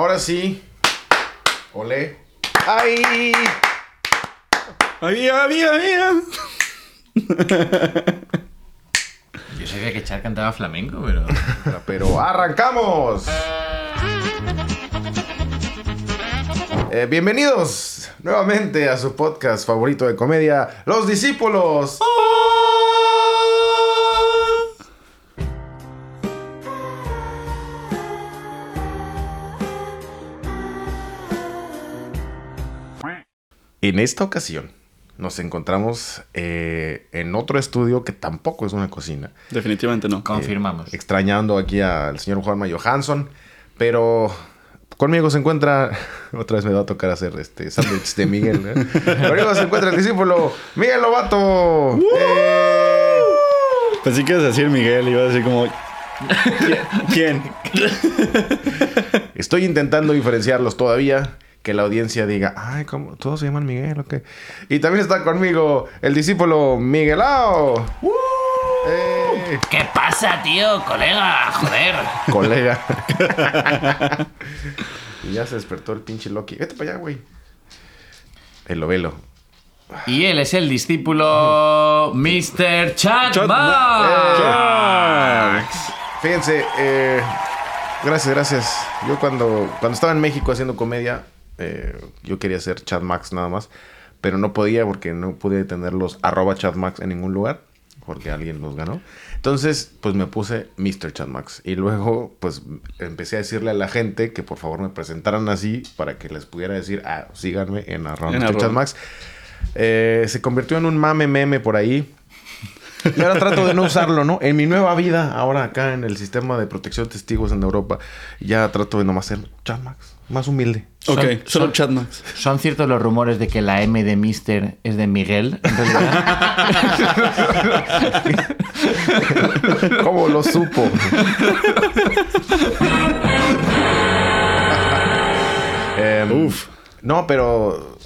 Ahora sí. Olé. ¡Ay! Había, había, había. Yo sabía que Char cantaba flamenco, pero. Pero arrancamos. Eh, bienvenidos nuevamente a su podcast favorito de comedia, Los Discípulos. En esta ocasión nos encontramos eh, en otro estudio que tampoco es una cocina. Definitivamente no. Confirmamos. extrañando aquí al señor Juanma Johansson, pero conmigo se encuentra, otra vez me va a tocar hacer este sándwich de Miguel, ¿eh? conmigo se encuentra el discípulo Miguel Lobato. ¡Eh! Pensé que ibas a decir Miguel, iba a decir como. ¿Quién? Estoy intentando diferenciarlos todavía. Que la audiencia diga, ay, ¿cómo? ¿Todos se llaman Miguel o qué? Y también está conmigo el discípulo Miguelao. ¡Eh! ¿Qué pasa, tío? Colega, joder. Colega. y ya se despertó el pinche Loki. Vete para allá, güey. El ovelo. Y él es el discípulo Mr. Chad Chad Max. Fíjense, eh, gracias, gracias. Yo cuando, cuando estaba en México haciendo comedia, eh, yo quería ser Chad Max nada más, pero no podía porque no pude tener los arroba Chad Max en ningún lugar, porque alguien los ganó. Entonces, pues me puse Mr. Chad Max. Y luego, pues empecé a decirle a la gente que por favor me presentaran así para que les pudiera decir, ah, síganme en arroba En Mr. Eh, se convirtió en un mame meme por ahí. Y ahora trato de no usarlo, ¿no? En mi nueva vida, ahora acá en el sistema de protección de testigos en Europa, ya trato de nomás ser Chad Max, más humilde. Ok, Son- solo son- Chad Max. ¿Son ciertos los rumores de que la M de Mister es de Miguel, en realidad? ¿Cómo lo supo? Em, Uf. No, pero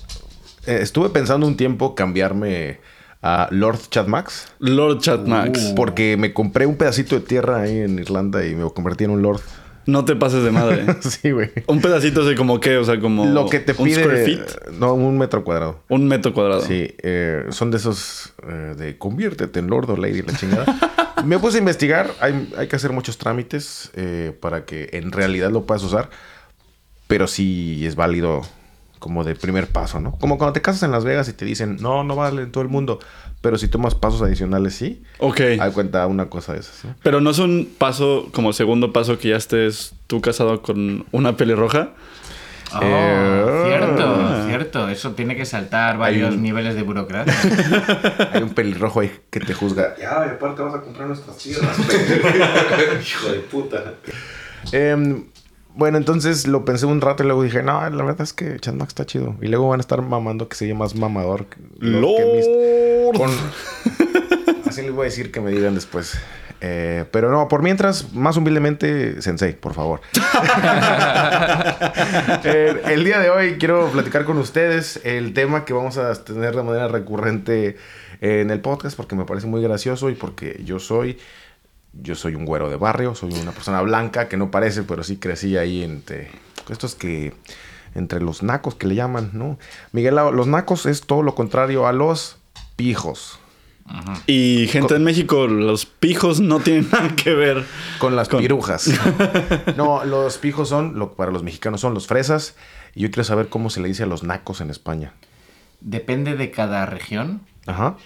eh, estuve pensando un tiempo cambiarme a Lord Chad Max. Lord Chad Max. Porque me compré un pedacito de tierra ahí en Irlanda y me convertí en un Lord. No te pases de madre. sí, güey. Un pedacito de como qué, o sea, como. Lo que te un pide. square feet. No, un metro cuadrado. Un metro cuadrado. Sí, eh, son de esos eh, de conviértete en Lord o Lady, la chingada. Me puse a investigar, hay, hay que hacer muchos trámites eh, para que en realidad lo puedas usar, pero sí es válido como de primer paso, ¿no? Como cuando te casas en Las Vegas y te dicen, no, no vale en todo el mundo, pero si tomas pasos adicionales, sí. Ok. Hay cuenta una cosa de esas, ¿no? Pero no es un paso, como el segundo paso que ya estés tú casado con una pelirroja. Oh, Eh, cierto, cierto. Eso tiene que saltar varios un- niveles de burocracia. Hay un pelirrojo ahí que te juzga. Ya, y aparte vas a comprar nuestras tierras. Hijo de puta. Em, bueno, entonces lo pensé un rato y luego dije, no, la verdad es que Chad Max está chido. Y luego van a estar mamando que se llama más mamador. que- lo que mis- Lord. con- Así les voy a decir que me digan después. Eh, pero no, por mientras, más humildemente, Sensei, por favor. Eh, el día de hoy quiero platicar con ustedes el tema que vamos a tener de manera recurrente en el podcast porque me parece muy gracioso y porque yo soy yo soy un güero de barrio, soy una persona blanca que no parece, pero sí crecí ahí entre estos que entre los nacos que le llaman, ¿no? Miguel, los nacos es todo lo contrario a los pijos. Y gente en México, los pijos no tienen nada que ver. Con las Con- pirujas. no, los pijos son, lo, para los mexicanos son los fresas. Y yo quiero saber cómo se le dice a los nacos en España. Depende de cada región. Ajá.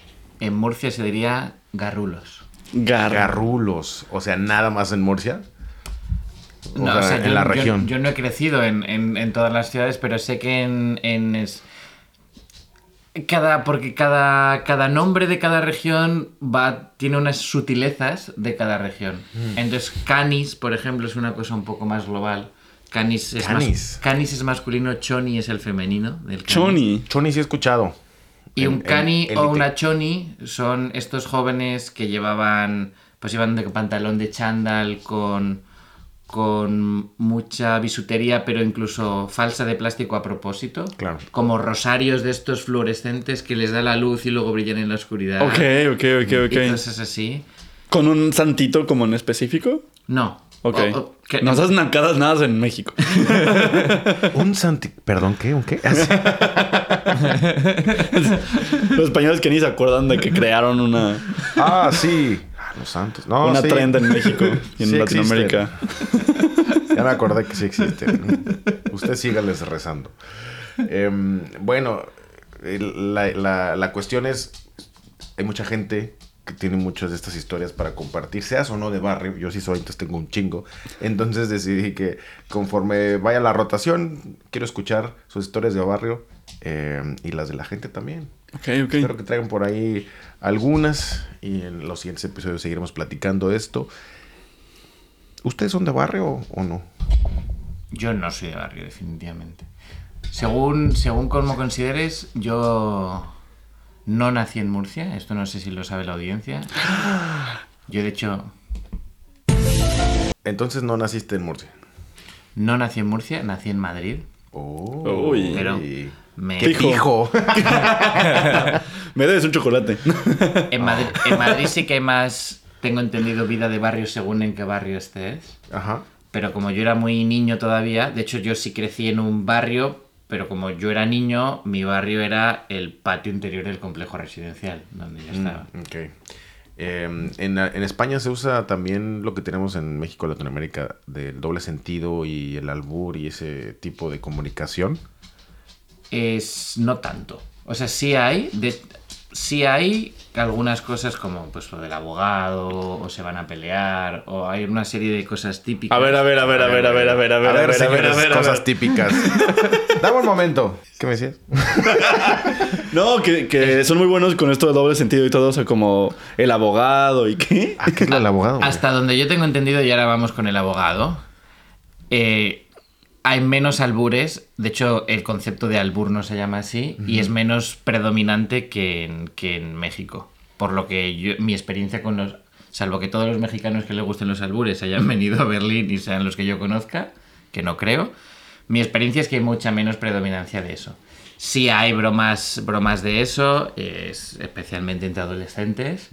En Murcia se diría garrulos. Gar. Garrulos. O sea, nada más en Murcia. O No, sea, o sea, en yo, la región. Yo, no he crecido en, en- en todas las ciudades, pero sé que en, en es- cada porque cada, cada nombre de cada región va tiene unas sutilezas de cada región. Mm. Entonces, canis, por ejemplo, es una cosa un poco más global. Canis es, Canis. mas- canis es masculino, choni es el femenino del. Choni. Choni sí he escuchado. Y En- un cani o una choni son estos jóvenes que llevaban, pues iban de pantalón de chándal con, con mucha bisutería, pero incluso falsa de plástico a propósito. Claro. Como rosarios de estos fluorescentes que les da la luz y luego brillan en la oscuridad. Ok, ok, ok, Y ok. cosas así. ¿Con un santito como en específico? No. Ok. O- o- Que- No esas nacadas nada en México. Un santi... Perdón, ¿qué? ¿Un qué? Los españoles que ni se acuerdan de que crearon una, ah, sí. Ah, los santos. No, una sí. trend en México y en Sí Latinoamérica. Ya me acordé que sí existe. Usted sígales rezando. Em, bueno, la, la- la cuestión es, hay mucha gente que tiene muchas de estas historias para compartir, seas o no de barrio, yo sí soy, entonces tengo un chingo. Entonces decidí que conforme vaya la rotación, quiero escuchar sus historias de barrio em, y las de la gente también. Ok, ok. Espero que traigan por ahí algunas y en los siguientes episodios seguiremos platicando esto. ¿Ustedes son de barrio o no? Yo no soy de barrio, definitivamente. Según, según como consideres, yo no nací en Murcia. Esto no sé si lo sabe la audiencia. Yo, de hecho, Entonces no naciste en Murcia. no nací en Murcia, nací en Madrid. Oh, Uy. Pero me- ¡Qué Fijo. pijo! Me debes un chocolate. En Madrid, en Madrid sí que hay más, tengo entendido, vida de barrio según en qué barrio estés. Ajá. Pero como yo era muy niño todavía, de hecho yo sí crecí en un barrio, pero como yo era niño, mi barrio era el patio interior del complejo residencial, donde yo estaba. Ok. Eh, en, en España se usa también lo que tenemos en México, Latinoamérica, del doble sentido y el albur y ese tipo de comunicación. Es no tanto. O sea, sí hay, de, sí hay algunas cosas como pues lo del abogado, o se van a pelear, o hay una serie de cosas típicas. A ver, a ver, a ver, a ver, a ver, a ver, a ver, a ver, a ver, a ver, a cosas ver. típicas. Dame un momento. ¿Qué me decías? No, que, que son muy buenos con esto de doble sentido y todo, o sea, como el abogado y qué. Ah, ¿qué es lo del abogado? güey? Hasta donde yo tengo entendido, y ahora vamos con el abogado, eh, hay menos albures. De hecho, el concepto de albur no se llama así y es menos predominante que en, que en México. Por lo que yo- mi experiencia con los. Salvo que todos los mexicanos que les gusten los albures hayan venido a Berlín y sean los que yo conozca, que no creo, mi experiencia es que hay mucha menos predominancia de eso. Sí hay bromas, bromas de eso, es, especialmente entre adolescentes,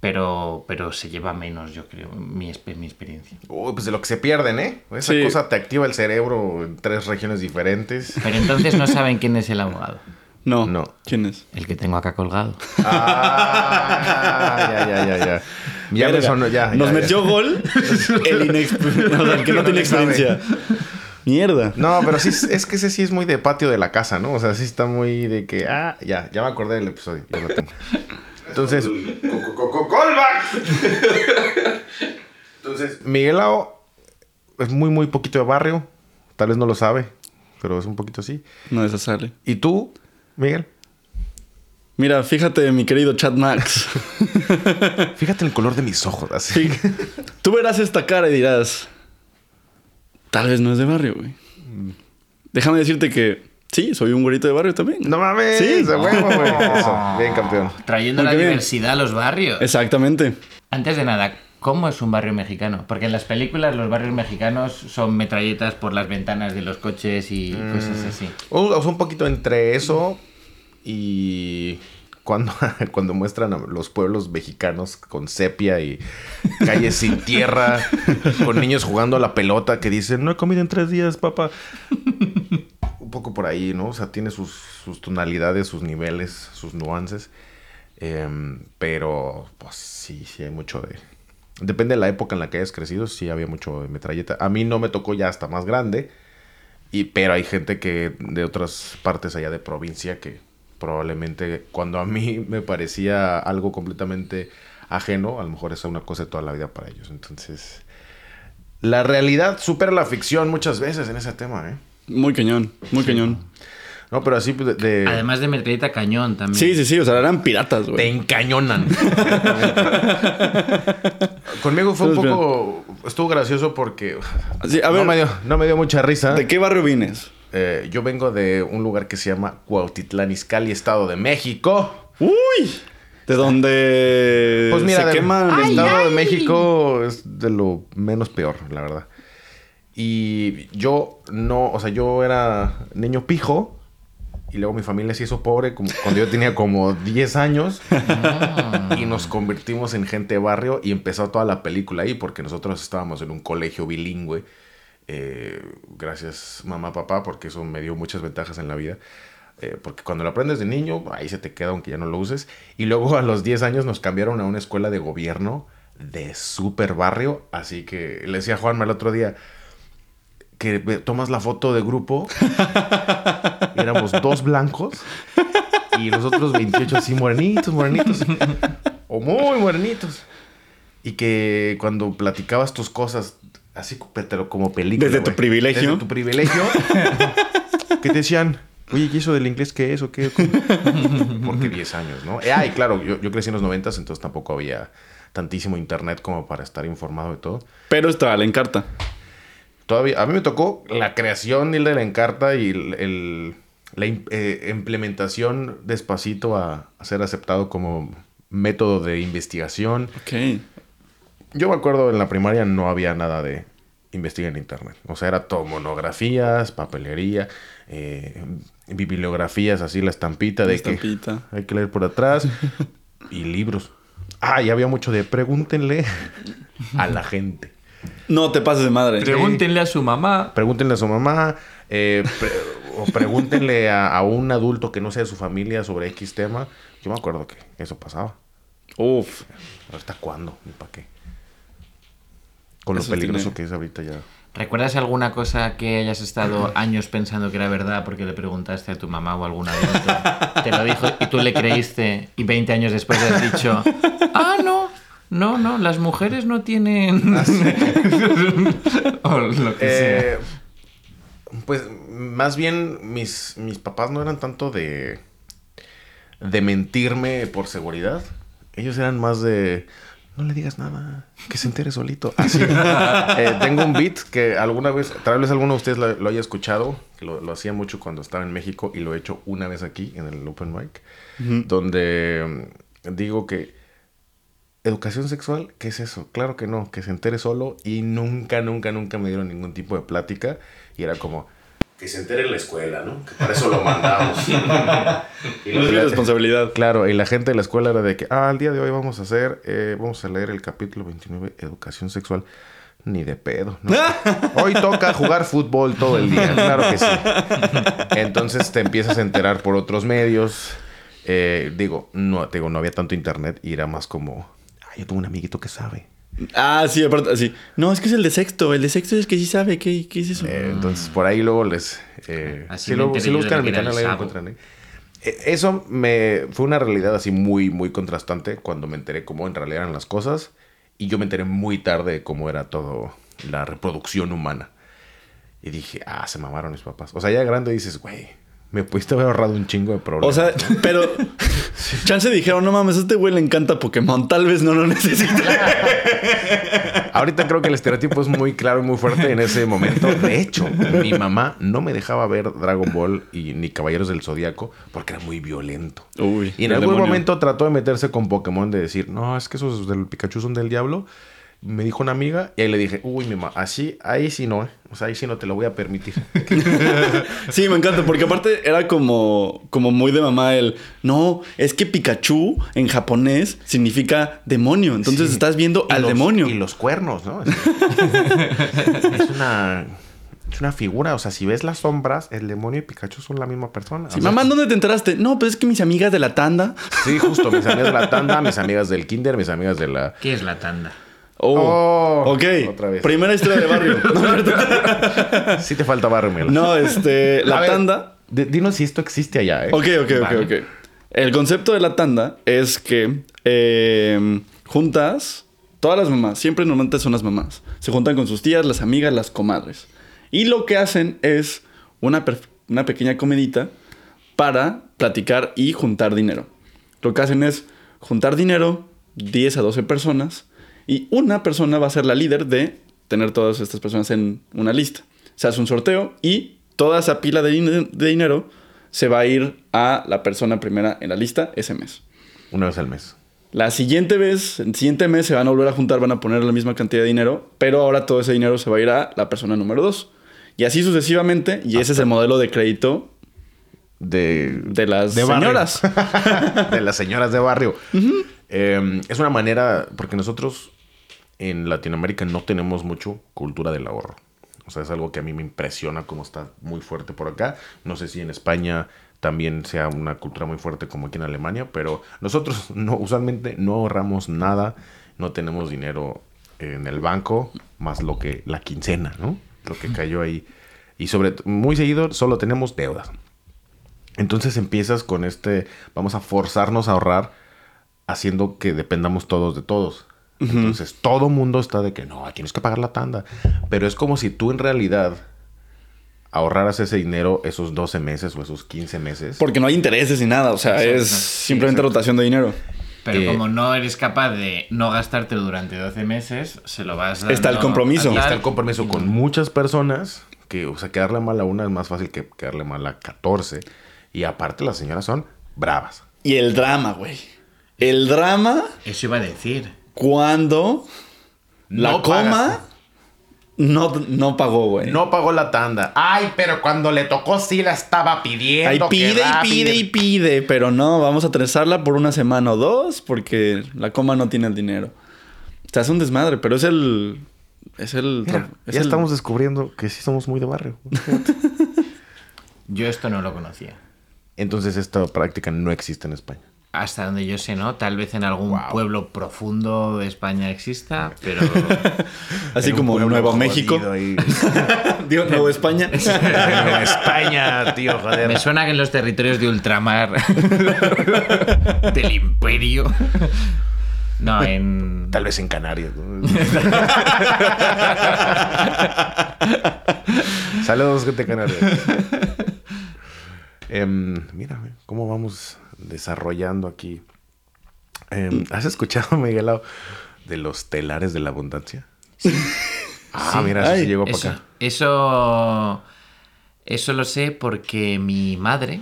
pero, pero se lleva menos, yo creo, mi, mi experiencia. Uy, pues de lo que se pierden, ¿eh? Esa Sí. cosa te activa el cerebro en tres regiones diferentes. Pero entonces no saben quién es el abogado, No. No. ¿Quién es? el que tengo acá colgado. Ah, ya, ya, ya, ya. Ya me Verga, sonó, ya. Nos ya, ya. metió gol el, el que no No tiene sabe. Mierda. No, pero sí, es- que ese sí es muy de patio de la casa, ¿no? O sea, sí está muy de que, ah, ya, ya me acordé del episodio, ya lo tengo. Entonces, co- co- co- callback. Entonces, Miguelao es muy, muy poquito de barrio. Tal vez no lo sabe, pero es un poquito así. No, esa sale. ¿Y tú, Miguel? Mira, fíjate, mi querido Chad Max. Fíjate el color de mis ojos, así. Sí. Tú verás esta cara y dirás, tal vez no es de barrio, güey. Déjame decirte que sí, soy un güerito de barrio también. No mames, Sí. de huevo, güey. Eso, bien campeón. Trayendo Muy la bien. diversidad a los barrios. Exactamente. Antes de nada, ¿cómo es un barrio mexicano? Porque en las películas los barrios mexicanos son metralletas por las ventanas de los coches y cosas así. O, o sea, un poquito entre eso y cuando, cuando muestran a los pueblos mexicanos con sepia y calles sin tierra, con niños jugando a la pelota que dicen, no he comido en tres días, papá. Un poco por ahí, ¿no? O sea, tiene sus, tonalidades, sus niveles, sus nuances. Em, pero, pues sí, sí hay mucho de... Depende de la época en la que hayas crecido, sí había mucho de metralleta. A mí no me tocó ya hasta más grande. Y, pero hay gente que de otras partes allá de provincia que probablemente cuando a mí me parecía algo completamente ajeno, a lo mejor es una cosa de toda la vida para ellos. Entonces, la realidad supera la ficción muchas veces en ese tema, ¿eh? Muy cañón, muy cañón. No, pero así pues, de... de- Además de metralleta cañón también. Sí, sí, sí, o sea, eran piratas, te güey. encañonan. Conmigo fue un poco... Estuvo gracioso porque... Sí, a ver, no, me dio, no me dio mucha risa. ¿de qué barrio vienes? Eh, yo vengo de un lugar que se llama Cuautitlán Izcalli, Estado de México. Uy, de donde Pues mira, se queman. el Estado de México es de lo menos peor, la verdad. Y yo no, o sea, yo era niño pijo Y luego mi familia se hizo pobre como cuando yo tenía como 10 años. y nos convertimos en gente de barrio y empezó toda la película ahí porque nosotros estábamos en un colegio bilingüe. Eh, gracias mamá, papá, porque eso me dio muchas ventajas en la vida. Eh, porque cuando lo aprendes de niño, ahí se te queda aunque ya no lo uses. Y luego a los 10 años nos cambiaron a una escuela de gobierno de super barrio. Así que le decía a Juanma el otro día que tomas la foto de grupo. éramos dos blancos y los otros 28 así morenitos, morenitos. O muy morenitos. Y que cuando platicabas tus cosas así pero como película. Desde tu privilegio. Desde tu privilegio. que te decían, oye, ¿y eso del inglés qué es o qué? Porque 10 años, ¿no? Eh, Ay, claro, yo, yo crecí en los 90, entonces tampoco había tantísimo internet como para estar informado de todo. Pero estaba la encarta. Todavía, a mí me tocó la creación de la encarta y el, el- la eh, implementación despacito a, a ser aceptado como método de investigación. Ok. Yo me acuerdo en la primaria no había nada de investigar en internet. O sea, era todo monografías, papelería, eh, bibliografías, así la estampita de que Estampita. hay que leer por atrás y libros. Ah, y había mucho de pregúntenle a la gente. No te pases de madre. Pregúntenle a su mamá. Pregúntenle a su mamá eh, pre- o pregúntenle a, a un adulto que no sea de su familia sobre X tema. Yo me acuerdo que eso pasaba. Uf. ¿Hasta cuándo? ¿Y para qué? Con lo Eso peligroso tiene- que es ahorita ya. ¿Recuerdas alguna cosa que hayas estado años pensando que era verdad porque le preguntaste a tu mamá o a algún adulto? Te lo dijo y tú le creíste y 20 años después le has dicho, ah, no, no, no, las mujeres no tienen... o lo que sea. Eh, pues más bien mis, mis papás no eran tanto de, de mentirme por seguridad. Ellos eran más de... No le digas nada, que se entere solito. Así. Eh, tengo un beat que alguna vez, tal vez alguno de ustedes lo, lo haya escuchado, que lo, lo hacía mucho cuando estaba en México y lo he hecho una vez aquí en el Open Mic, donde mm, digo que Educación sexual, ¿qué es eso? Claro que no, que se entere solo y nunca, nunca, nunca me dieron ningún tipo de plática y era como que se entere en la escuela, ¿no? Que para eso lo mandamos. y No es mi la- responsabilidad. Claro, y la gente de la escuela era de que, ah, el día de hoy vamos a hacer, eh, vamos a leer el capítulo 29, Educación Sexual. Ni de pedo, ¿no? Hoy toca jugar fútbol todo el día, claro que sí. Entonces te empiezas a enterar por otros medios. Eh, digo, no, te digo, no había tanto internet y era más como, ay, yo tengo un amiguito que sabe. Ah, sí, aparte, así. No, es que es el de sexto. El de sexto es que sí sabe. ¿Qué, qué es eso? Eh, entonces por ahí luego les... eh, Así si me lo, enteré si lo buscan en mi canal ahí lo encuentran. ¿eh? Eh, Eso me fue una realidad así muy, muy contrastante cuando me enteré cómo en realidad eran las cosas. Y yo me enteré muy tarde de cómo era todo la reproducción humana. Y dije, ah, se mamaron mis papás. O sea, ya grande dices, güey, me pudiste haber ahorrado un chingo de O problemas. sea, pero. Chance dijeron, no mames, a este güey le encanta Pokémon. Tal vez no lo necesite. Ahorita creo que el estereotipo es muy claro y muy fuerte en ese momento. De hecho, mi mamá no me dejaba ver Dragon Ball y ni Caballeros del Zodíaco porque era muy violento. Uy. Y en algún demonio. momento trató de meterse con Pokémon de decir, no, es que esos del Pikachu son del diablo. Me dijo una amiga y ahí le dije, uy, mi mamá, así, ahí sí no, ¿eh? O sea, ahí sí no te lo voy a permitir. Sí, me encanta, porque aparte era como, como muy de mamá el. No, es que Pikachu en japonés significa demonio. Entonces Sí. estás viendo Y al los- demonio. Y los cuernos, ¿no? Es, es una... Es una figura, o sea, si ves las sombras, el demonio y Pikachu son la misma persona. Sí, O sea, mamá, ¿dónde te enteraste? No, pues es que mis amigas de la tanda. Sí, justo, mis amigas de la tanda, mis amigas del kinder, mis amigas de la... ¿Qué es la tanda? Oh, Oh, ok. otra vez. Primera historia de barrio. Sí te falta barrio, Melo. No, este, la ver, tanda. dinos si esto existe allá, ¿eh? Ok, ok, ok, Vale. ok. El concepto de la tanda es que eh, juntas todas las mamás, siempre normalmente son las mamás, se juntan con sus tías, las amigas, las comadres. Y lo que hacen es una, una pequeña comedita para platicar y juntar dinero. Lo que hacen es juntar dinero, 10 a 12 personas, y una persona va a ser la líder de tener todas estas personas en una lista. Se hace un sorteo y toda esa pila de, din- de dinero se va a ir a la persona primera en la lista ese mes. Una vez al mes. La siguiente vez, el siguiente mes se van a volver a juntar, van a poner la misma cantidad de dinero, pero ahora todo ese dinero se va a ir a la persona número dos. Y así sucesivamente, y ese es el modelo de crédito de, De las de señoras. de las señoras de barrio. Eh, es una manera, porque nosotros en Latinoamérica no tenemos mucho cultura del ahorro. O sea, es algo que a mí me impresiona cómo está muy fuerte por acá. No sé si en España también sea una cultura muy fuerte como aquí en Alemania, pero nosotros no, usualmente no ahorramos nada, no tenemos dinero en el banco, más lo que la quincena, ¿no? Lo que cayó ahí. Y sobre muy seguido solo tenemos deudas. Entonces empiezas con este, vamos a forzarnos a ahorrar haciendo que dependamos todos de todos. Entonces todo mundo está de que no, tienes que pagar la tanda. Pero es como si tú en realidad ahorraras ese dinero esos 12 meses o esos 15 meses. Porque no hay intereses ni nada. O sea, Exacto. es simplemente exacto. rotación de dinero. Pero Eh, como no eres capaz de no gastártelo durante 12 meses, se lo vas dando Está el compromiso. a está el compromiso con muchas personas que, o sea, quedarle mal a una es más fácil que quedarle mal a 14. Y aparte las señoras son bravas. Y el drama, güey. El drama Eso iba a decir. Cuando la No coma no, no pagó, güey. No pagó la tanda. Ay, pero cuando le tocó sí la estaba pidiendo. Ahí que pide y pide y pide, pero no, vamos a tresarla por una semana o dos porque la coma no tiene el dinero. Se hace un desmadre, pero es el. Es el. Mira, es ya el- estamos descubriendo que sí somos muy de barrio. Yo esto no lo conocía. Entonces esta práctica no existe en España. Hasta donde yo sé, ¿no? Tal vez en algún Wow. pueblo profundo de España exista, pero... Así como Nuevo México. Digo, Nueva España. En España, tío, joder. Me suena que en los territorios de ultramar del imperio... No, en... Tal vez en Canarias. ¿no? Saludos, gente Canarias. Em, mira, cómo vamos desarrollando aquí. Em, ¿Has escuchado, Miguelao, de los telares de la abundancia? Ah, Sí. mira, eso sí Ay, llegó para acá. eso, eso lo sé porque mi madre,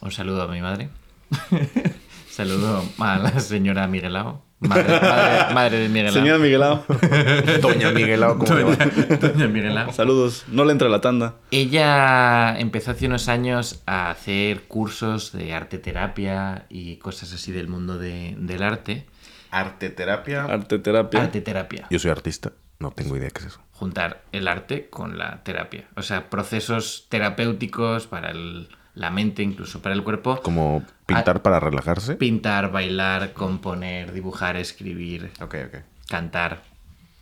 un saludo a mi madre, saludo a la señora Miguelao, madre, madre- madre de Miguelao. Señora Miguelao. Doña Miguelao, ¿cómo le va? Doña Miguelao. Saludos. No le entra la tanda. Ella empezó hace unos años a hacer cursos de arte terapia y cosas así del mundo de- del arte. Arte terapia. Arte terapia. Arte terapia. Yo soy artista. No tengo idea qué es eso. juntar el arte con la terapia. O sea, procesos terapéuticos para el- la mente, incluso para el cuerpo. Como pintar para relajarse. Pintar, bailar, componer, dibujar, escribir, Ok, ok. cantar.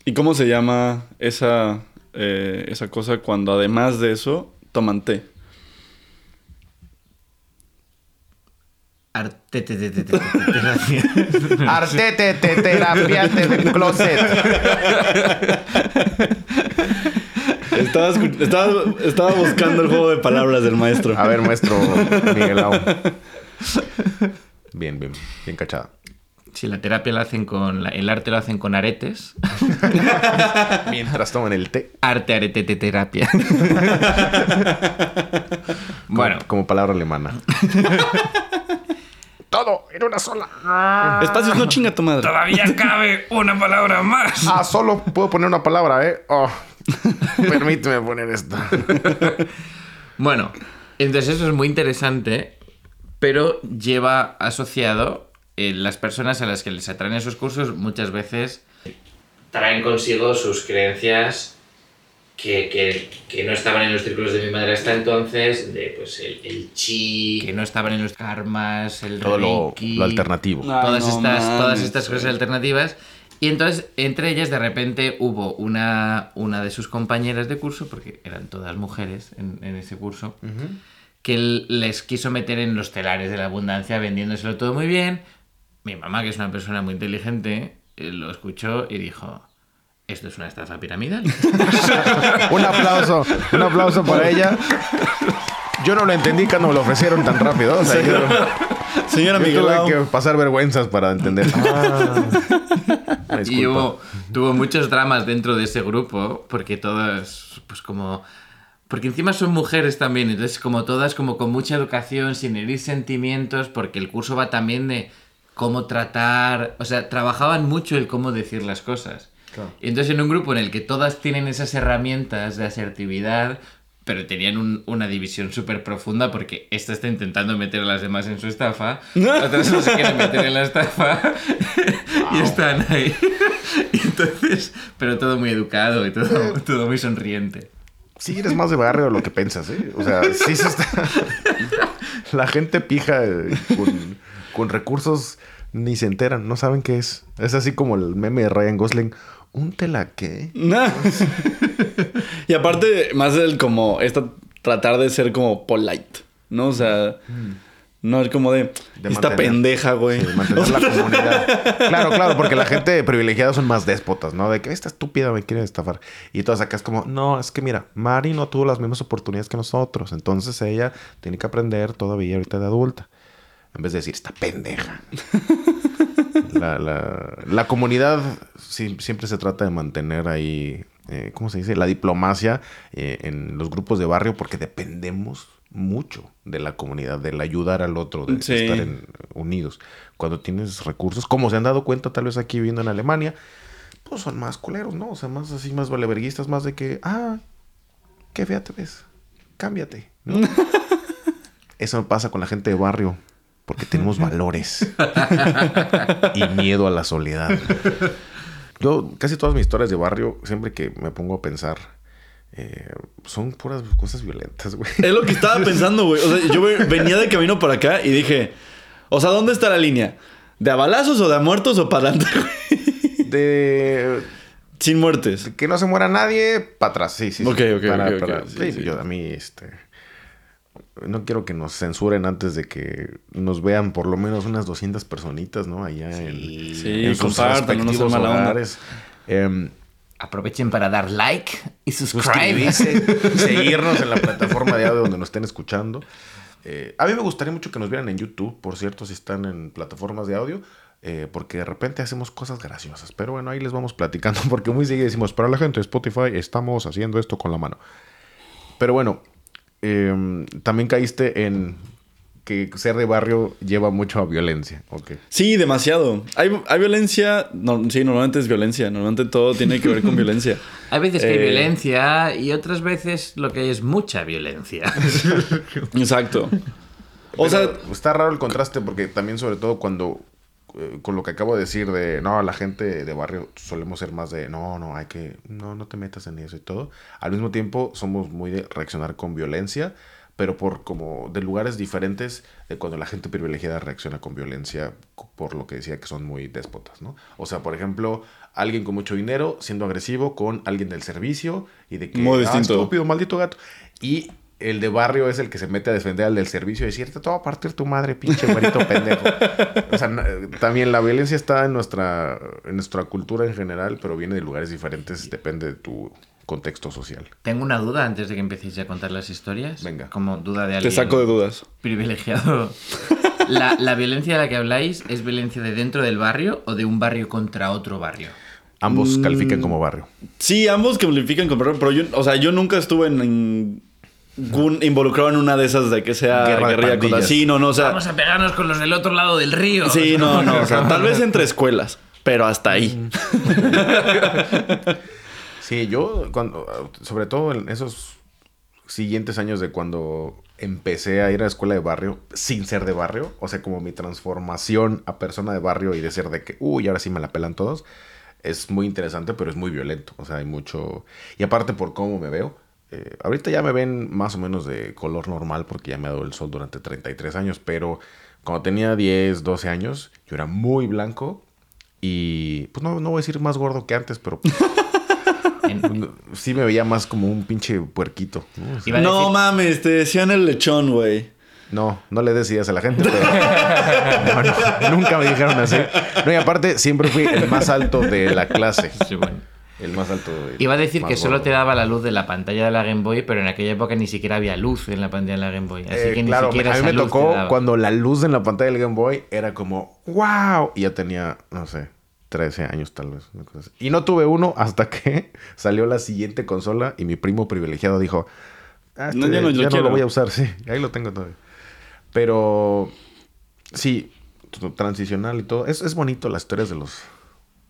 ¿Y cómo se llama esa, eh, esa cosa cuando además de eso toman té? Arte te- te- te- te- te- terapia. Arte te, te, terapia te de closet. Estaba, escu- estaba, estaba buscando el juego de palabras del maestro. A ver, maestro Miguelao. Bien, bien. Bien cachada. Si la terapia la hacen con... la- el arte lo hacen con aretes. Mientras toman el té. Arte, arete, te- terapia. Como, bueno, como palabra alemana. Todo en una sola. Espacios no chinga tu madre. todavía cabe una palabra más. Ah, solo puedo poner una palabra, ¿eh? Oh. Permíteme poner esto. Bueno, entonces eso es muy interesante, pero lleva asociado eh, las personas a las que les atraen esos cursos muchas veces traen consigo sus creencias que, que- que no estaban en los círculos de mi madre hasta entonces, de pues el, el chi, que no estaban en los karmas, el Todo lo, reiki, lo alternativo. Ah. todas, Ay, no estas, todas estas cosas alternativas. Y entonces, entre ellas, de repente hubo una, una de sus compañeras de curso, porque eran todas mujeres en, en ese curso, que él les quiso meter en los telares de la abundancia, vendiéndoselo todo muy bien. Mi mamá, que es una persona muy inteligente, eh, lo escuchó y dijo: Esto es una estafa piramidal. Un aplauso. Un aplauso para ella. Yo no lo entendí cuando me lo ofrecieron tan rápido. O sea, yo, Señora yo Miguelao. tuve que pasar vergüenzas para entender. Ah. Y hubo, tuvo muchos dramas dentro de ese grupo, porque todas, pues como... Porque encima son mujeres también, entonces como todas, como con mucha educación, sin herir sentimientos, porque el curso va también de cómo tratar, o sea, trabajaban mucho el cómo decir las cosas. Y entonces en un grupo en el que todas tienen esas herramientas de asertividad, pero tenían un- una división súper profunda porque esta está intentando meter a las demás en su estafa, otras no se quieren meter en la estafa y están ahí. Y entonces, pero todo muy educado y todo, todo muy sonriente. Sí, eres más de barrio de lo que piensas, ¿eh? O sea, sí se está... La gente pija eh, con, con recursos ni se enteran, no saben qué es. Es así como el meme de Ryan Gosling. ¿Un tela qué? Nah. Y aparte, más el como esta tratar de ser como polite, ¿no? O sea, no es como de, De esta mantener- pendeja, güey. Sí, mantener la comunidad. Claro, claro, porque la gente privilegiada son más déspotas, ¿no? De que esta estúpida me quiere estafar. Y todas acá es como, no, es que mira, Mari no tuvo las mismas oportunidades que nosotros. Entonces ella tiene que aprender todavía ahorita de adulta. En vez de decir, esta pendeja. La, la- la comunidad sí, siempre se trata de mantener ahí, eh, ¿cómo se dice? La diplomacia eh, en los grupos de barrio porque dependemos mucho de la comunidad, del ayudar al otro, de, Sí. estar en- unidos. Cuando tienes recursos, como se han dado cuenta tal vez aquí viviendo en Alemania, pues son más culeros, ¿no? O sea, más así, más valeverguistas, más de que, ah, qué fea te ves, cámbiate, ¿no? Eso pasa con la gente de barrio, porque tenemos valores y miedo a la soledad. Yo, casi todas mis historias de barrio, siempre que me pongo a pensar, eh, son puras cosas violentas, güey. Es lo que estaba pensando, güey. O sea, yo ve- venía de camino para acá y dije, o sea, ¿dónde está la línea? ¿De a balazos o de a muertos o para adelante, güey? De Sin muertes. que no se muera nadie, para atrás, sí, sí. Ok, ok, Para- ok, ok. para- Sí, sí, sí. yo a mí, este... No quiero que nos censuren antes de que nos vean por lo menos unas 200 personitas, ¿no? Allá en, Sí, en sus no hogares. Em, Aprovechen para dar like y subscribe. suscribirse, seguirnos en la plataforma de audio donde nos estén escuchando. Eh, a mí me gustaría mucho que nos vieran en YouTube, por cierto, si están en plataformas de audio, eh, porque de repente hacemos cosas graciosas. Pero bueno, ahí les vamos platicando, porque muy seguido decimos, para la gente de Spotify estamos haciendo esto con la mano. Pero bueno, eh, también caíste en que ser de barrio lleva mucho a violencia. Ok. Sí, demasiado. Hay, hay violencia. No, sí, normalmente es violencia. Normalmente todo tiene que ver con violencia. Hay veces que hay Eh, violencia y otras veces lo que hay es mucha violencia. Exacto. O Pero sea, está raro el contraste porque también sobre todo cuando eh, con lo que acabo de decir de no, la gente de barrio solemos ser más de no, no, hay que no no te metas en eso y todo. Al mismo tiempo somos muy de reaccionar con violencia, pero por como de lugares diferentes de cuando la gente privilegiada reacciona con violencia por lo que decía que son muy déspotas, ¿no? O sea, por ejemplo, alguien con mucho dinero siendo agresivo con alguien del servicio y de que Muy "Ah, estúpido, maldito gato. Y el de barrio es el que se mete a defender al del servicio y decir, te voy a partir tu madre, pinche güerito pendejo. O sea, también la violencia está en nuestra, en nuestra cultura en general, pero viene de lugares diferentes, depende de tu contexto social. Tengo una duda antes de que empecéis a contar las historias. Venga. Como duda de te alguien saco de dudas. privilegiado. La, la violencia de la que habláis es violencia de dentro del barrio o de un barrio contra otro barrio. Ambos Mm. califican como barrio. Sí, ambos califican con perdón, pero yo, o sea, yo nunca estuve en, en- un- involucrado en una de esas de que sea Guerra guerrilla contra pandillas. sí, no, no, o sea, Vamos a pegarnos con los del otro lado del río. sí, no, no, o sea, tal vez entre escuelas, pero hasta ahí. Sí, yo, cuando, sobre todo en esos siguientes años de cuando empecé a ir a la escuela de barrio sin ser de barrio, o sea, como mi transformación a persona de barrio y de ser de que, uy, ahora sí me la pelan todos, es muy interesante, pero es muy violento. O sea, hay mucho. Y aparte, por cómo me veo, eh, ahorita ya me ven más o menos de color normal porque ya me ha dado el sol durante 33 años, pero cuando tenía 10, 12 años, yo era muy blanco y, pues no, no voy a decir más gordo que antes, pero sí me veía más como un pinche puerquito. ¿no? O sea, Iba a No decir- mames, te decían el lechón, güey. No, no le des ideas a la gente, pero no, no, nunca me dijeron así. No, y aparte siempre fui el más alto de la clase. Sí, bueno. El más alto. el Iba a decir que solo gordo. te daba la luz de la pantalla de la Game Boy, pero en aquella época ni siquiera había luz en la pantalla de la Game Boy. Así Eh, que ni claro, siquiera a mí me tocó cuando la luz en la pantalla del Game Boy era como ¡Wow! Y ya tenía, no sé, 13 años tal vez. una cosa así. Y no tuve uno hasta que salió la siguiente consola y mi primo privilegiado dijo: "Ah, No, este ya no lo ya no quiero". lo voy a usar, sí, ahí lo tengo todavía. Pero sí, transicional y todo. Es, es bonito las historias de los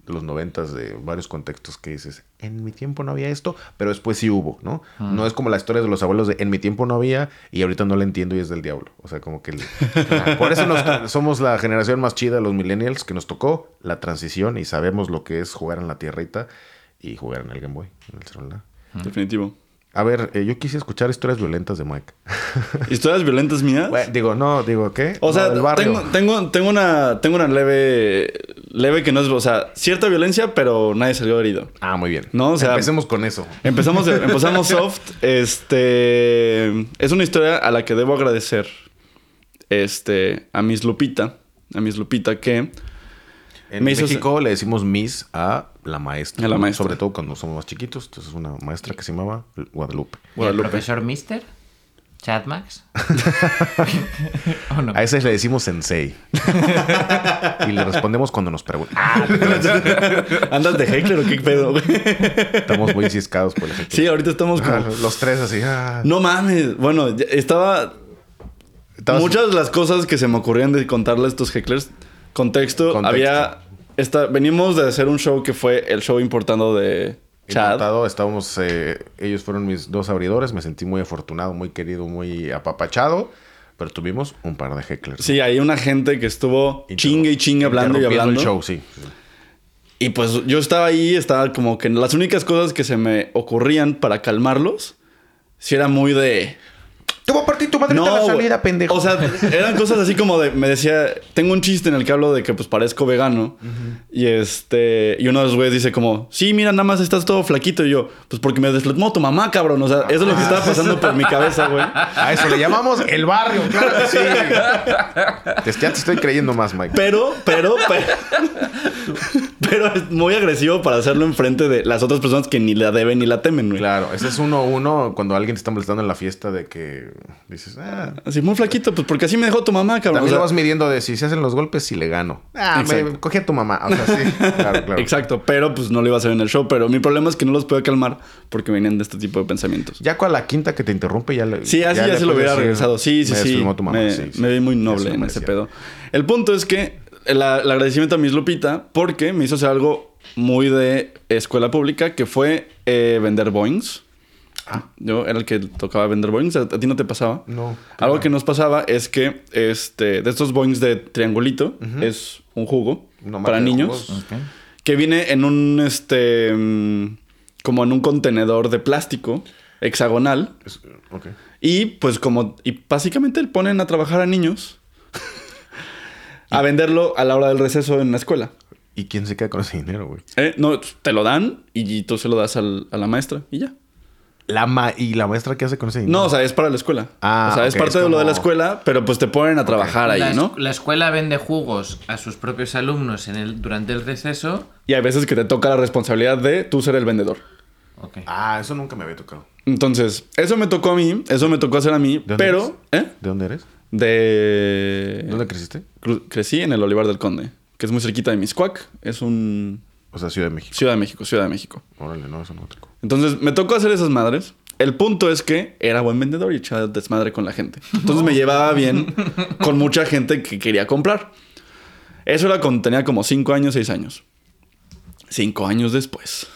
de los noventas de varios contextos que dices, en mi tiempo no había esto, pero después sí hubo, ¿no? No es como la historia de los abuelos de en mi tiempo no había y ahorita no la entiendo y es del diablo. O sea, como que... el- Por eso nos- somos la generación más chida, los millennials, que nos tocó la transición y sabemos lo que es jugar en la tierrita y jugar en el Game Boy, en el celular. Definitivo. A ver, eh, yo quise escuchar historias violentas de Mike. ¿Historias violentas mías? Bueno, digo, no, digo, ¿qué? O sea, No, tengo, tengo una, tengo una leve, leve que no es, o sea, cierta violencia, pero nadie salió herido. Ah, muy bien. No, o sea- Empecemos con eso. Empezamos, empezamos soft. Este es una historia a la que debo agradecer, este, a Miss Lupita, a Miss Lupita que En Me hizo- México le decimos Miss a la maestra. A la maestra. Sobre todo cuando somos más chiquitos. Entonces, una maestra que se llamaba Guadalupe. ¿Y el Guadalupe. profesor Mister? ¿Chad Max? ¿O no? A ese le decimos Sensei. y le respondemos cuando nos preguntan. Ah, andas de heckler o qué pedo, güey? estamos muy ciscados por el ejemplo. Sí, ahorita estamos como Ah, Los tres así. ah. No mames. Bueno, estaba Estabas- muchas de las cosas que se me ocurrían de contarle a estos hecklers. Contexto, Contexto. había esta venimos de hacer un show que fue el show importando de Estábamos, eh, ellos fueron mis dos abridores, me sentí muy afortunado, muy querido, muy apapachado, pero tuvimos un par de hecklers. Sí, hay una gente que estuvo Interrum- chingue y chingue hablando y hablando. el show, sí. sí. Y pues yo estaba ahí, estaba como que las únicas cosas que se me ocurrían para calmarlos, si era muy de... Te voy a partir tu madre la güey. salida, pendejo. O sea, eran cosas así como de. Me decía. Tengo un chiste en el que hablo de que pues parezco vegano. Y este. Y uno de los güeyes dice como. Sí, mira, nada más estás todo flaquito. Y yo. Pues porque me desplomó tu mamá, cabrón. O sea, eso es lo que estaba pasando por mi cabeza, güey. A eso le llamamos el barrio, claro que sí. Te- ya te estoy creyendo más, Mike. Pero, pero, pero. Pero es muy agresivo para hacerlo enfrente de las otras personas que ni la deben ni la temen, güey. Claro, ese es uno uno cuando alguien te está molestando en la fiesta de que dices, ah, Así muy flaquito, pues porque así me dejó tu mamá, cabrón. también O sea, lo vas midiendo de si se hacen los golpes, si le gano. Ah, me cogí a tu mamá. O sea, sí, claro, claro. Exacto, pero pues no lo iba a hacer en el show. Pero mi problema es que no los puedo calmar porque venían de este tipo de pensamientos. Ya con la quinta que te interrumpe, ya le. Sí, así ya, se lo hubiera regresado. Sí, sí, me sí. tu mamá. me, sí, sí. me vi muy noble en ese pedo. El punto es que el, el agradecimiento a Miss Lupita porque me hizo hacer algo muy de escuela pública que fue eh, vender boings. Ah. Yo era el que tocaba vender boings. ¿A, a ti no te pasaba? No. Algo que nos pasaba es que este, de estos boings de triangulito es un jugo para niños que viene en un este mm, como en un contenedor de plástico hexagonal Es- ok. y pues como y básicamente ponen a trabajar a niños a venderlo a la hora del receso en la escuela. ¿Y quién se queda con ese dinero, güey? Eh, No, te lo dan y tú se lo das al- a la maestra y ya. La ma ¿Y la maestra qué hace con ese dinero? No, o sea, es para la escuela. Ah, o sea, es ok, parte es de lo de la como- escuela, pero pues te ponen a trabajar la, ahí, es- ¿no? la escuela vende jugos a sus propios alumnos en el, durante el receso. Y hay veces que te toca la responsabilidad de tú ser el vendedor. Ok. Ah, eso nunca me había tocado. Entonces, eso me tocó a mí, eso me tocó hacer a mí, dónde pero, ¿eh? ¿De dónde eres? De... ¿Dónde creciste? Crecí en el Olivar del Conde, que es muy cerquita de Miscuac. Es un... O sea, Ciudad de México. Ciudad de México, Ciudad de México. Órale, no, eso no. Entonces, me tocó hacer esas madres. El punto es que era buen vendedor y echaba desmadre con la gente. Entonces, me llevaba bien con mucha gente que quería comprar. Eso era cuando tenía como 5 años, 6 años. Cinco años después.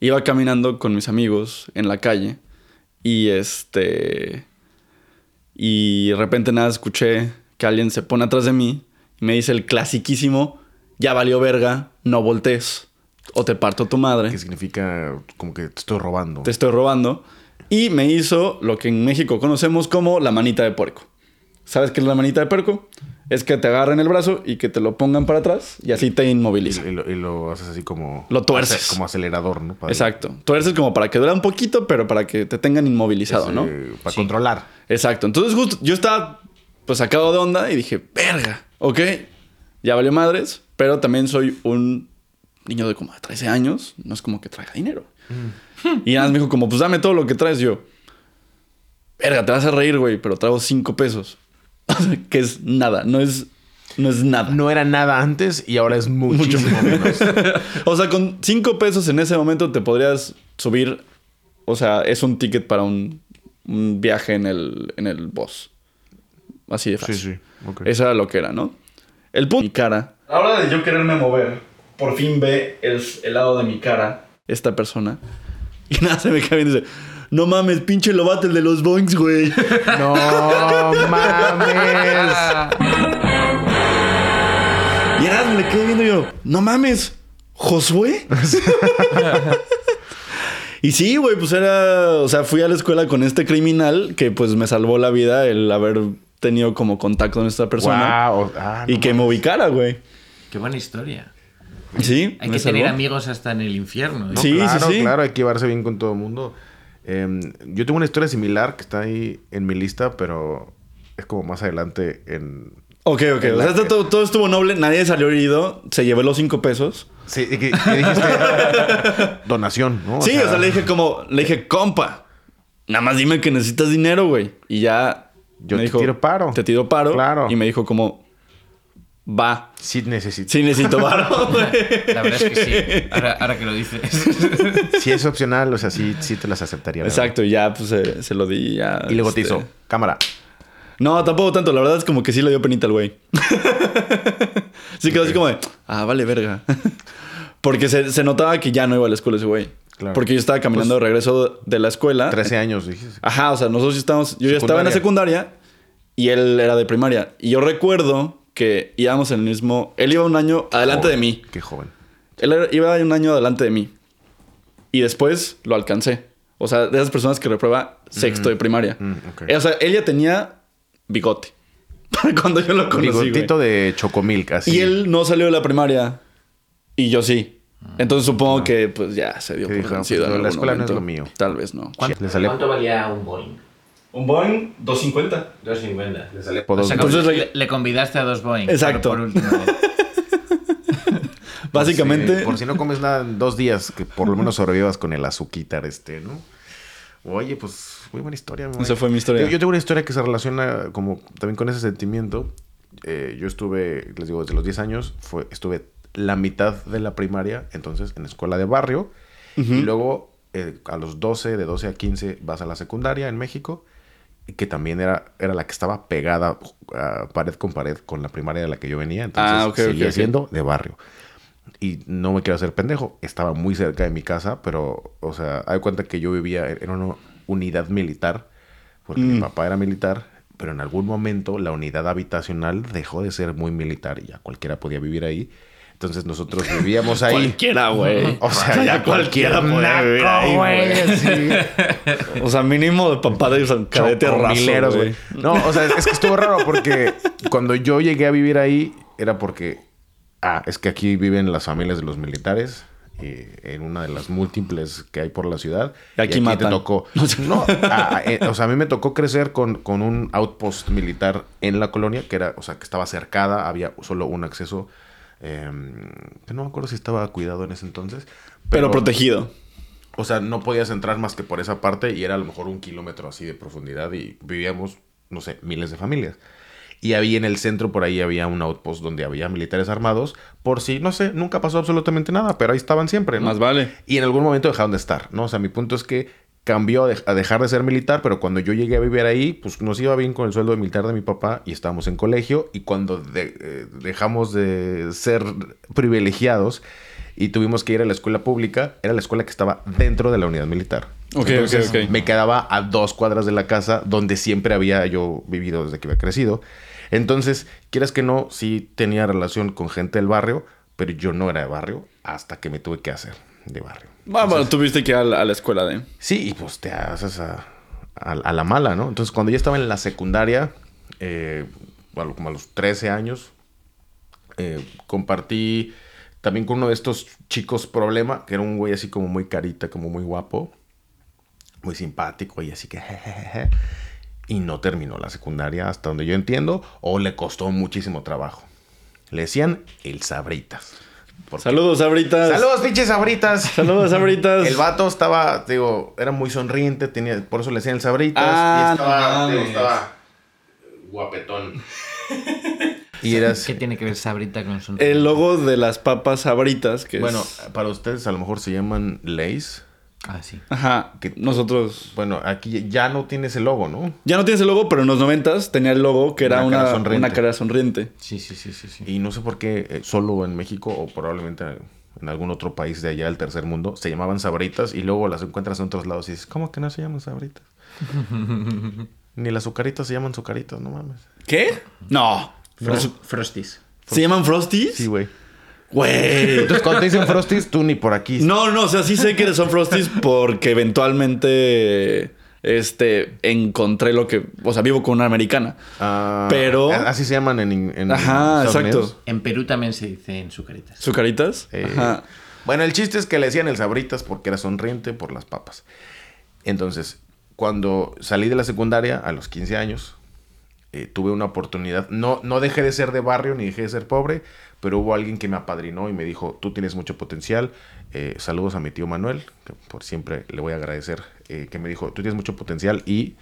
Iba caminando con mis amigos en la calle y este... Y de repente nada, escuché que alguien se pone atrás de mí y me dice el clasiquísimo, ya valió verga, no voltees o te parto tu madre, Que significa como que te estoy robando. te estoy robando. Y me hizo lo que en México conocemos como la manita de puerco. ¿Sabes qué es la manita de puerco? Es que te agarren el brazo y que te lo pongan para atrás y así te Y, inmoviliza. y lo, y lo haces así como... Lo tuerces. Como acelerador, ¿no? Para- Exacto. Tú eres como para que duela un poquito, pero para que te tengan inmovilizado, ese- ¿no? Para controlar. Exacto. Entonces, justo yo estaba pues sacado de onda y dije, verga, ok, ya valió madres, pero también soy un niño de como 13 años, no es como que traiga dinero. Y nada más me dijo, como, pues dame todo lo que traes. Yo, verga, te vas a reír, güey, pero traigo 5 pesos. que es nada, no es, no es nada. No era nada antes y ahora es muchísimo menos. O sea, con 5 pesos en ese momento te podrías subir. O sea, es un ticket para un, un viaje en el, en el bus. Así de sí, fácil. sí. ok. Eso era lo que era, ¿no? El punto. Mi cara. Ahora de yo quererme mover por fin ve el, el lado de mi cara esta persona. Y nada, se me cae viendo y dice, no mames, pinche Lobato, el de los boings, güey. No mames. Y ahora me le quedé viendo y yo, no mames, ¿Josué? y sí, güey, pues era, o sea, fui a la escuela con este criminal que pues me salvó la vida el haber tenido como contacto con esta persona. Guau, ah, y no que me ubicara, güey. Qué buena historia. Sí, Hay que tener salvó. amigos hasta en el infierno. ¿eh? No, Sí, sí, sí. Claro, hay que llevarse bien con todo el mundo. Eh, yo tengo una historia similar que está ahí en mi lista, pero es como más adelante en... Ok, ok. En O sea, que- todo, todo estuvo noble, nadie salió herido, se llevó los cinco pesos. Sí, que, que dijiste donación, ¿no? sí, o sea, le dije como, le dije, compa, nada más dime que necesitas dinero, güey. Y ya Yo me te tiro paro. Te tiro paro. Claro. Y me dijo como, va. Sí necesito. Sí necesito güey. La verdad es que sí. Ahora, ahora que lo dices. Si es opcional, o sea, sí, sí te las aceptaría. Exacto, y ya pues se, se lo di y ya. Y luego te este, hizo, cámara. No, tampoco tanto. La verdad es como que sí le dio penita al güey. sí quedó así como de, ah, vale, verga. Porque se, se notaba que ya no iba a la escuela ese güey. Claro. Porque yo estaba caminando de regreso de la escuela. 13 años, dijiste. Ajá, o sea, nosotros ya estábamos. Yo ya estaba en la secundaria y él era de primaria. Y yo recuerdo que íbamos en el mismo. Él iba un año adelante Joven, de mí. Qué joven. Él iba un año adelante de mí. Y después lo alcancé. O sea, de esas personas que reprueba sexto de primaria. Mm, ok. O sea, él ya tenía bigote. Cuando yo lo conocí. güey. Bigotito de chocomilk, así. Y él no salió de la primaria. Y yo sí. Entonces supongo que pues ya se dio por vencido. pues, en la escuela no es lo mío. Tal vez no. Le sale valía un Boeing? Un Boeing 250. 250. Le sale por dos- O sea, Entonces, le, convidaste a dos Boeing. Exacto. Por, vez. Básicamente. Por si no comes nada en dos días, que por lo menos sobrevivas con el azuquitar este, ¿no? Oye, pues, muy buena historia. muy Esa fue mi historia. Yo, yo tengo una historia que se relaciona como también con ese sentimiento. Eh, yo estuve, les digo, desde los 10 años, fue, estuve la mitad de la primaria, entonces, en escuela de barrio. Y luego, eh, a los 12, de 12 a 15, vas a la secundaria en México, que también era, era la que estaba pegada ah, pared con pared con la primaria de la que yo venía. Entonces, Ah, seguía siendo de barrio. Y no me quiero hacer pendejo. Estaba muy cerca de mi casa, pero, o sea, hay cuenta que yo vivía en en una unidad militar, porque mi Mm. papá era militar, pero en algún momento la unidad habitacional dejó de ser muy militar y ya cualquiera podía vivir ahí. Entonces nosotros vivíamos ahí. Cualquiera, güey. O sea, ya cualquiera puede puede güey. sí. O sea, mínimo de papá de San cadete raso, güey. No, o sea, es que estuvo raro porque cuando yo llegué a vivir ahí era porque, ah, es que aquí viven las familias de los militares y en una de las múltiples que hay por la ciudad. Y aquí te matan. tocó. No, eh, o sea, a mí me tocó crecer con, con un outpost militar en la colonia que era, o sea, que estaba cercada, había solo un acceso. Eh, que no me acuerdo si estaba cuidado en ese entonces. Pero protegido. O sea, no podías entrar más que por esa parte y era a lo mejor un kilómetro así de profundidad y vivíamos, no sé, miles de familias. Y ahí en el centro, por ahí había un outpost donde había militares armados. Por si, no sé, nunca pasó absolutamente nada, pero ahí estaban siempre, ¿no? Más vale. Y en algún momento dejaron de estar, ¿no? O sea, mi punto es que cambió a dejar de ser militar, pero cuando yo llegué a vivir ahí, pues nos iba bien con el sueldo de militar de mi papá y estábamos en colegio. Y cuando de- eh, dejamos de ser privilegiados y tuvimos que ir a la escuela pública, era la escuela que estaba dentro de la unidad militar. Ok, Entonces, ok, ok. Me quedaba a dos cuadras de la casa donde siempre había yo vivido desde que había crecido. Entonces, quieras que no, sí tenía relación con gente del barrio, pero yo no era de barrio hasta que me tuve que hacer de barrio. Ah, bueno, tuviste que ir a la, a la escuela de. Sí, y pues te haces a, a- a la mala, ¿no? Entonces, cuando yo estaba en la secundaria, eh, bueno, como a los 13 años, eh, compartí también con uno de estos chicos problema, que era un güey así como muy carita, como muy guapo, muy simpático y así que jejeje. Y no terminó la secundaria hasta donde yo entiendo, o le costó muchísimo trabajo. Le decían el Sabritas. Porque- Saludos, Sabritas. ¡Saludos, pinches Sabritas! Saludos, Sabritas. El vato estaba, digo, era muy sonriente, tenía, por eso le decían el sabritas. Ah, y estaba, no digo, estaba guapetón. y eras. ¿Qué tiene que ver Sabrita con su... El logo de las papas Sabritas, que Bueno, es... para ustedes a lo mejor se llaman Lays. Ah, sí. Ajá. Que- Nosotros. Bueno, aquí ya no tiene ese logo, ¿no? Ya no tienes el logo, pero en los noventas tenía el logo que era Una cara una, sonriente. una cara sonriente. Sí, sí, sí, sí. sí. Y no sé por qué, eh, solo en México o probablemente en algún otro país de allá del tercer mundo, se llamaban sabritas y luego las encuentras en otros lados y dices, ¿cómo que no se llaman sabritas? Ni las azucaritas se llaman azucaritas, no mames. ¿Qué? No. Fro- Frosties. ¿Se llaman Frosties? Sí, güey. Güey. Entonces cuando te dicen Frosties, tú ni por aquí. No, no, o sea, sí sé que son Frosties porque eventualmente este encontré lo que, o sea, vivo con una americana. Ah, Pero- Así se llaman en, en Ajá, exacto. Unidos. En Perú también se dice en sucaritas. ¿Sucaritas? Eh, Ajá. Bueno, el chiste es que le decían el sabritas porque era sonriente por las papas. Entonces, cuando salí de la secundaria a los 15 años, eh, tuve una oportunidad. No, no dejé de ser de barrio ni dejé de ser pobre, pero hubo alguien que me apadrinó y me dijo, tú tienes mucho potencial. Eh, saludos a mi tío Manuel, que por siempre le voy a agradecer, eh, que me dijo, tú tienes mucho potencial y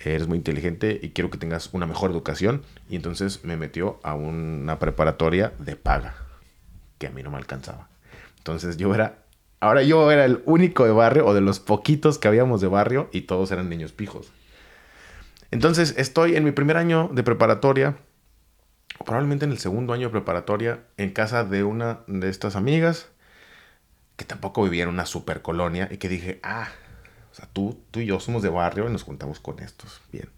eres muy inteligente y quiero que tengas una mejor educación. Y entonces me metió a una preparatoria de paga, que a mí no me alcanzaba. Entonces yo era, ahora yo era el único de barrio o de los poquitos que habíamos de barrio y todos eran niños pijos. Entonces estoy en mi primer año de preparatoria, o probablemente en el segundo año de preparatoria, en casa de una de estas amigas que tampoco vivía en una super colonia y que dije, ah, o sea, tú, tú y yo somos de barrio y nos juntamos con estos. Bien.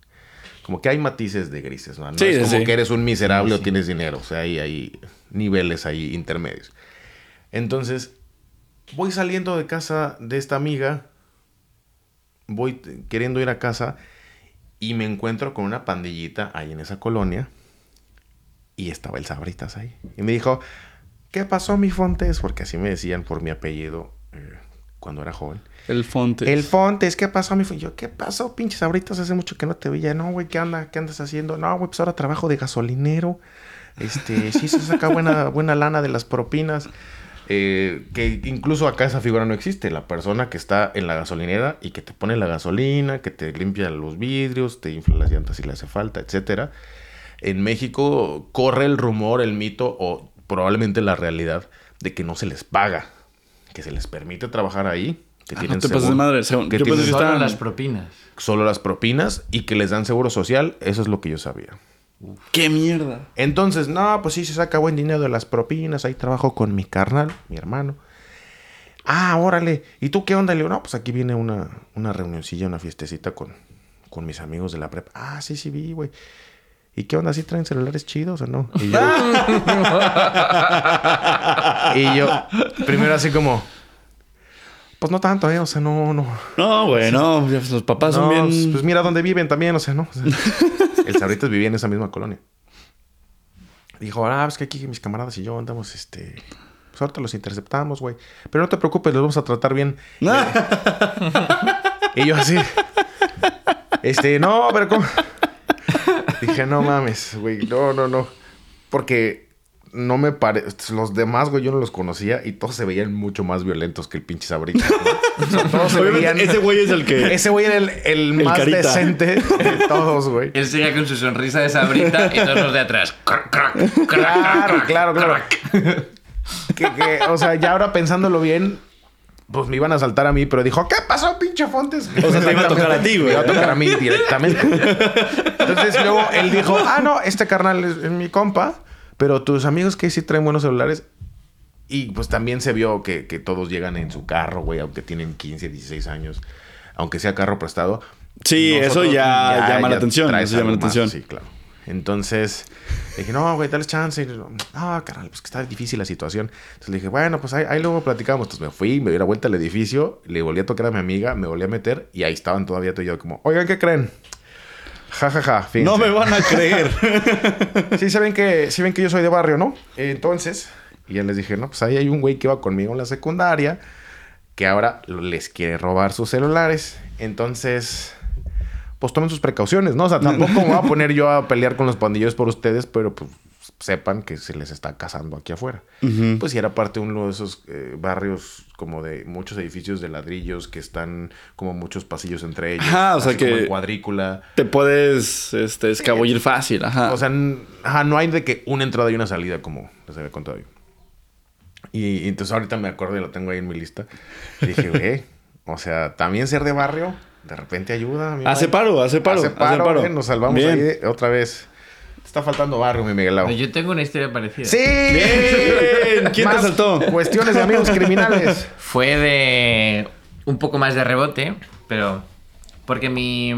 Como que hay matices de grises, ¿no? No Sí, es sí, como sí. que eres un miserable o tienes dinero. O sea, hay, hay niveles ahí intermedios. Entonces, voy saliendo de casa de esta amiga, voy queriendo ir a casa y me encuentro con una pandillita ahí en esa colonia y estaba el Sabritas ahí. Y me dijo, ¿qué pasó mi Fontes? Porque así me decían por mi apellido eh, cuando era joven. El Fontes. El Fontes, ¿qué pasó mi Fontes? Yo, ¿qué pasó, pinches Sabritas? Hace mucho que no te veía. No, güey, ¿qué anda? ¿Qué andas haciendo? No, güey, pues ahora trabajo de gasolinero. Este, sí se saca buena, buena lana de las propinas. Eh, que incluso acá esa figura no existe. La persona que está en la gasolinera y que te pone la gasolina, que te limpia los vidrios, te infla las llantas si le hace falta, etcétera. En México corre el rumor, el mito o probablemente la realidad de que no se les paga, que se les permite trabajar ahí, que Ah, tienen no te pases de madre. según- que Yo pensé tienen que Solo estaban- las propinas. solo las propinas y que les dan seguro social, eso es lo que yo sabía. ¡Qué mierda! Entonces, no, pues sí se saca buen dinero de las propinas, ahí trabajo con mi carnal, mi hermano. Ah, órale, ¿y tú qué onda? Le digo, no, pues aquí viene una, una reunioncilla, una fiestecita con, con mis amigos de la prepa. Ah, sí, sí vi, güey. ¿Y qué onda? ¿Sí traen celulares chidos o no? Y yo, y yo primero así como, pues no tanto, ¿eh? O sea, no, no. No, güey, no. Los papás son bien. pues, pues mira dónde viven también, o sea, ¿no? O sea, el Sabritas vivía en esa misma colonia. Dijo, ah, es que aquí mis camaradas y yo andamos, este... Pues ahorita los interceptamos, güey. Pero no te preocupes, los vamos a tratar bien. Y yo así... Este, no, pero ¿cómo? Dije, no mames, güey. No, no, no. Porque no me parece... Los demás, güey, yo no los conocía y todos se veían mucho más violentos que el pinche Sabritas. ¿no? O sea, todos se veían... ese güey es el que. Ese güey era el, el El más carita. decente de todos, güey. Él seguía con su sonrisa de sabrita y todos los de atrás. Crac, crac, crac, Claro, crac, claro, claro. Que, que, o sea, ya ahora pensándolo bien, pues me iban a saltar a mí, pero dijo, ¿qué pasó, pinche Fontes? O sea, te iba a tocar a ti, güey. Me iba a tocar a mí directamente. Entonces luego él dijo, ah, no, este carnal es, es mi compa, pero tus amigos que sí traen buenos celulares. Y pues también se vio que, que todos llegan en su carro, güey, aunque tienen 15, 16 años, aunque sea carro prestado. Sí, eso ya llama la atención, eso llama la más, atención. Sí, claro. Entonces dije, no, güey, dale chance. No, carnal, pues que está difícil la situación. Entonces le dije, bueno, pues ahí, ahí luego platicamos. Entonces me fui, me di la vuelta al edificio, le volví a tocar a mi amiga, me volví a meter y ahí estaban todavía tú y yo como, oigan, ¿qué creen? Ja, ja, ja. fíjense. No me van a creer. Sí, se ven que, sí ven que yo soy de barrio, ¿no? Entonces, y ya les dije, no, pues ahí hay un güey que iba conmigo en la secundaria que ahora les quiere robar sus celulares. Entonces, pues tomen sus precauciones, ¿no? O sea, tampoco me voy a poner yo a pelear con los pandilleros por ustedes, pero pues sepan que se les está cazando aquí afuera. Pues si era parte de uno de esos eh, barrios como de muchos edificios de ladrillos que están como muchos pasillos entre ellos. Ajá, o sea así como que- en cuadrícula. Te puedes este, escabullir fácil, ajá. O sea, ajá, no hay de que una entrada y una salida como les había contado yo. Y, y entonces ahorita me acuerdo y lo tengo ahí en mi lista. Y dije, güey, O sea, también ser de barrio, de repente ayuda. Hace paro, hace paro. Hace hace paro, paro. eh, Nos salvamos Bien. ahí de- otra vez. Está faltando barrio, mi Miguel Lau. Yo tengo una historia parecida. ¡Sí! Bien. ¿Quién te Más saltó? Cuestiones de amigos criminales. Fue de un poco más de rebote, pero porque mi,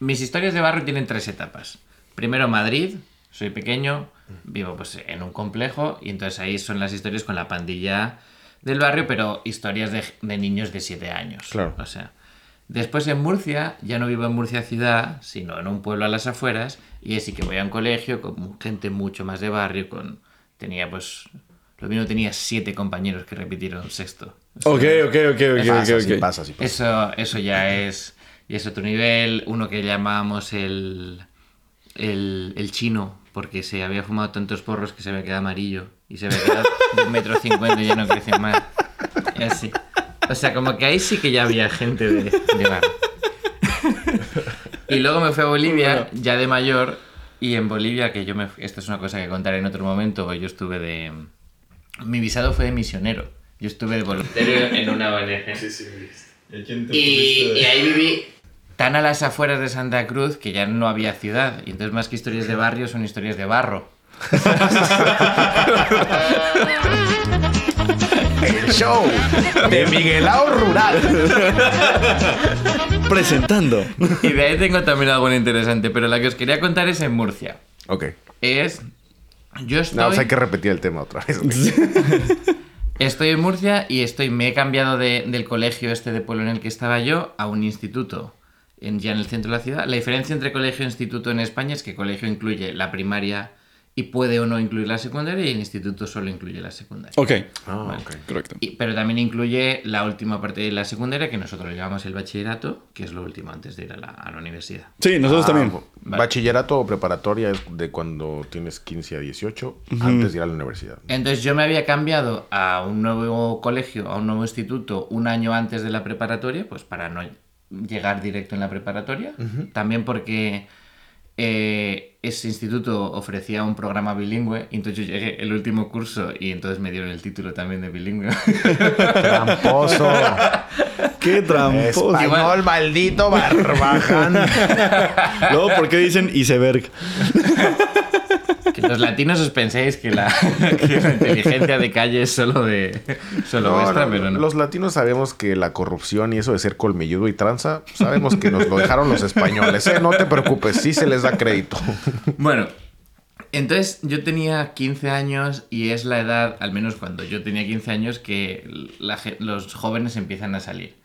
mis historias de barrio tienen tres etapas. Primero Madrid, soy pequeño, vivo pues en un complejo y entonces ahí son las historias con la pandilla del barrio, pero historias de, de niños de 7 años. Claro. O sea, después en Murcia, ya no vivo en Murcia ciudad, sino en un pueblo a las afueras y ahí sí que voy a un colegio con gente mucho más de barrio, con tenía pues lo mismo tenía siete compañeros que repitieron sexto. O sea, Ok, ok, ok, ok, pasa, pasa, sí pasa. eso, eso ya es, ya es otro nivel. Uno que llamábamos el, el, el chino, porque se había fumado tantos porros que se había quedado amarillo y se había quedado de un metro cincuenta y ya no creció más. Y así. O sea, como que ahí sí que ya había gente de, de bar. Y luego me fui a Bolivia, ya de mayor, y en Bolivia, que yo me... Esto es una cosa que contaré en otro momento, yo estuve de... Mi visado fue de misionero. Yo estuve de voluntario en una ONG. Y, y ahí viví tan a las afueras de Santa Cruz que ya no había ciudad. Y entonces más que historias de barrio son historias de barro. El show de Miguel Lau Rural. Presentando. Y de ahí tengo también algo interesante, pero la que os quería contar es en Murcia. Ok. Es... Yo estoy, No, pues hay que repetir el tema otra vez. estoy en Murcia y estoy, me he cambiado de- del colegio este de pueblo en el que estaba yo a un instituto en, ya en el centro de la ciudad. La diferencia entre colegio e instituto en España es que colegio incluye la primaria y puede o no incluir la secundaria y el instituto solo incluye la secundaria. Ok, Ah, ok. correcto. Y- pero también incluye la última parte de la secundaria, que nosotros le llamamos el bachillerato, que es lo último antes de ir a la, a la universidad. Sí, nosotros Ah, también. Bachillerato o preparatoria es de cuando tienes 15 a 18, antes de ir a la universidad. Entonces yo me había cambiado a un nuevo colegio, a un nuevo instituto, un año antes de la preparatoria, pues para no llegar directo en la preparatoria. También porque eh, ese instituto ofrecía un programa bilingüe, y entonces yo llegué el último curso y entonces me dieron el título también de bilingüe. Tramposo. Qué tramposo. Español, maldito barbaján. Luego, ¿por qué dicen iceberg? que los latinos os penséis que la, que la inteligencia de calle es solo de solo No, vuestra, no, pero no. Los latinos sabemos que la corrupción y eso de ser colmilludo y tranza, sabemos que nos lo dejaron los españoles. ¿eh? No te preocupes, sí se les da crédito. Bueno, entonces yo tenía 15 años y es la edad, al menos cuando yo tenía 15 años, que la los jóvenes empiezan a salir.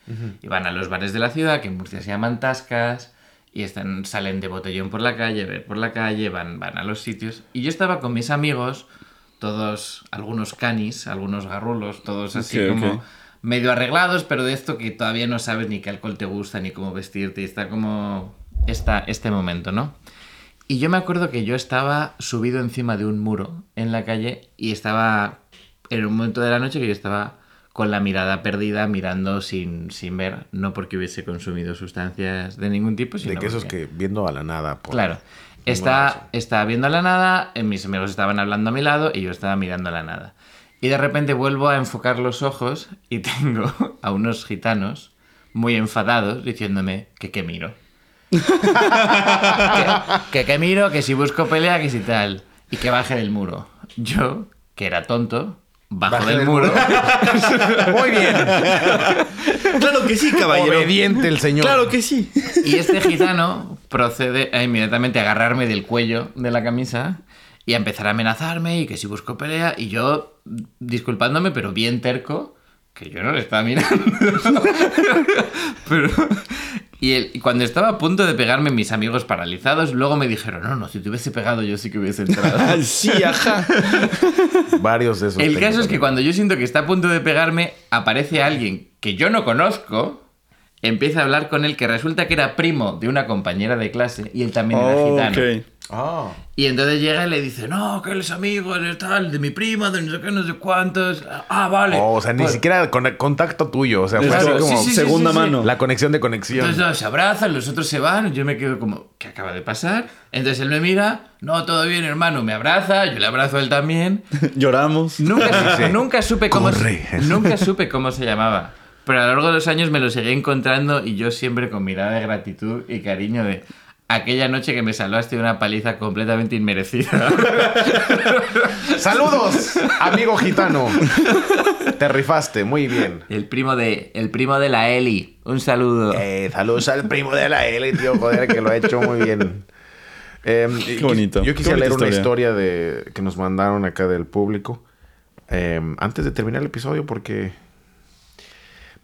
Y van a los bares de la ciudad, que en Murcia se llaman tascas, y están, salen de botellón por la calle, ver por la calle, van, van a los sitios. Y yo estaba con mis amigos, todos, algunos canis, algunos garrulos, todos así como medio arreglados, pero de esto que todavía no sabes ni qué alcohol te gusta, ni cómo vestirte, y está como esta, este momento, ¿no? Y yo me acuerdo que yo estaba subido encima de un muro en la calle y estaba en un momento de la noche que yo estaba con la mirada perdida, mirando sin, sin ver, no porque hubiese consumido sustancias de ningún tipo, sino De que esos porque- que viendo a la nada. por- Claro. Está, estaba viendo a la nada, eh, mis amigos estaban hablando a mi lado y yo estaba mirando a la nada. Y de repente vuelvo a enfocar los ojos y tengo a unos gitanos muy enfadados diciéndome que qué miro. que qué miro, que si busco pelea, que si tal. Y que baje del muro. Yo, que era tonto, bajo del, del muro. Muy bien. Claro que sí, caballero. Obediente el señor. Claro que sí. Y este gitano procede a inmediatamente a agarrarme del cuello de la camisa y a empezar a amenazarme y que si busco pelea. Y yo, disculpándome, pero bien terco, que yo no le estaba mirando. pero. Y, cuando estaba a punto de pegarme, mis amigos paralizados, luego me dijeron: No, no, si te hubiese pegado, yo sí que hubiese entrado. Ah, sí, ajá. Varios de esos. El caso es que cuando yo siento que está a punto de pegarme, aparece alguien que yo no conozco, empieza a hablar con él, que resulta que era primo de una compañera de clase y él también era gitano. ok. Ah. Y entonces llega y le dice, no, que él es amigo de tal, de mi prima, de no sé qué, no sé cuántos. Ah, vale. Oh, o sea, ni Pues- siquiera con contacto tuyo. O sea, fue así como sí, sí, segunda sí, sí. mano. la conexión de conexión. Entonces no, se abrazan, los otros se van, yo me quedo como, ¿qué acaba de pasar? Entonces él me mira, no, todo bien, hermano, me abraza, yo le abrazo a él también. Lloramos. Nunca, Sí, sí. nunca supe cómo Corre. nunca supe cómo se llamaba. Pero a lo largo de los años me lo seguí encontrando y yo siempre con mirada de gratitud y cariño de aquella noche que me salvaste de una paliza completamente inmerecida. ¡Saludos, amigo gitano! Te rifaste, muy bien. El primo de, el primo de la Eli. Un saludo. Eh, saludos al primo de la L, tío, joder, que lo ha hecho muy bien. Eh, Qué bonito. Yo quisiera leer una historia. historia de, que nos mandaron acá del público. eh, antes de terminar el episodio, porque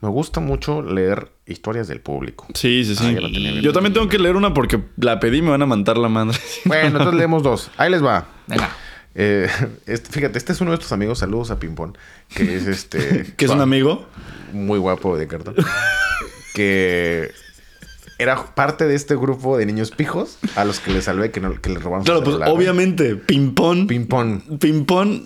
me gusta mucho leer historias del público. Sí, sí, sí. Ah, bien. Yo también tengo que leer una porque la pedí y me van a mandar la madre. Bueno, entonces leemos dos. Ahí les va. Venga. Eh, este- fíjate, este es uno de estos amigos, saludos a Pimpón, que es este... que es un amigo. muy guapo de cartón. que era parte de este grupo de niños pijos a los que le salvé que, no, que le robaron Claro, pues obviamente. Ping-pong. Ping-pong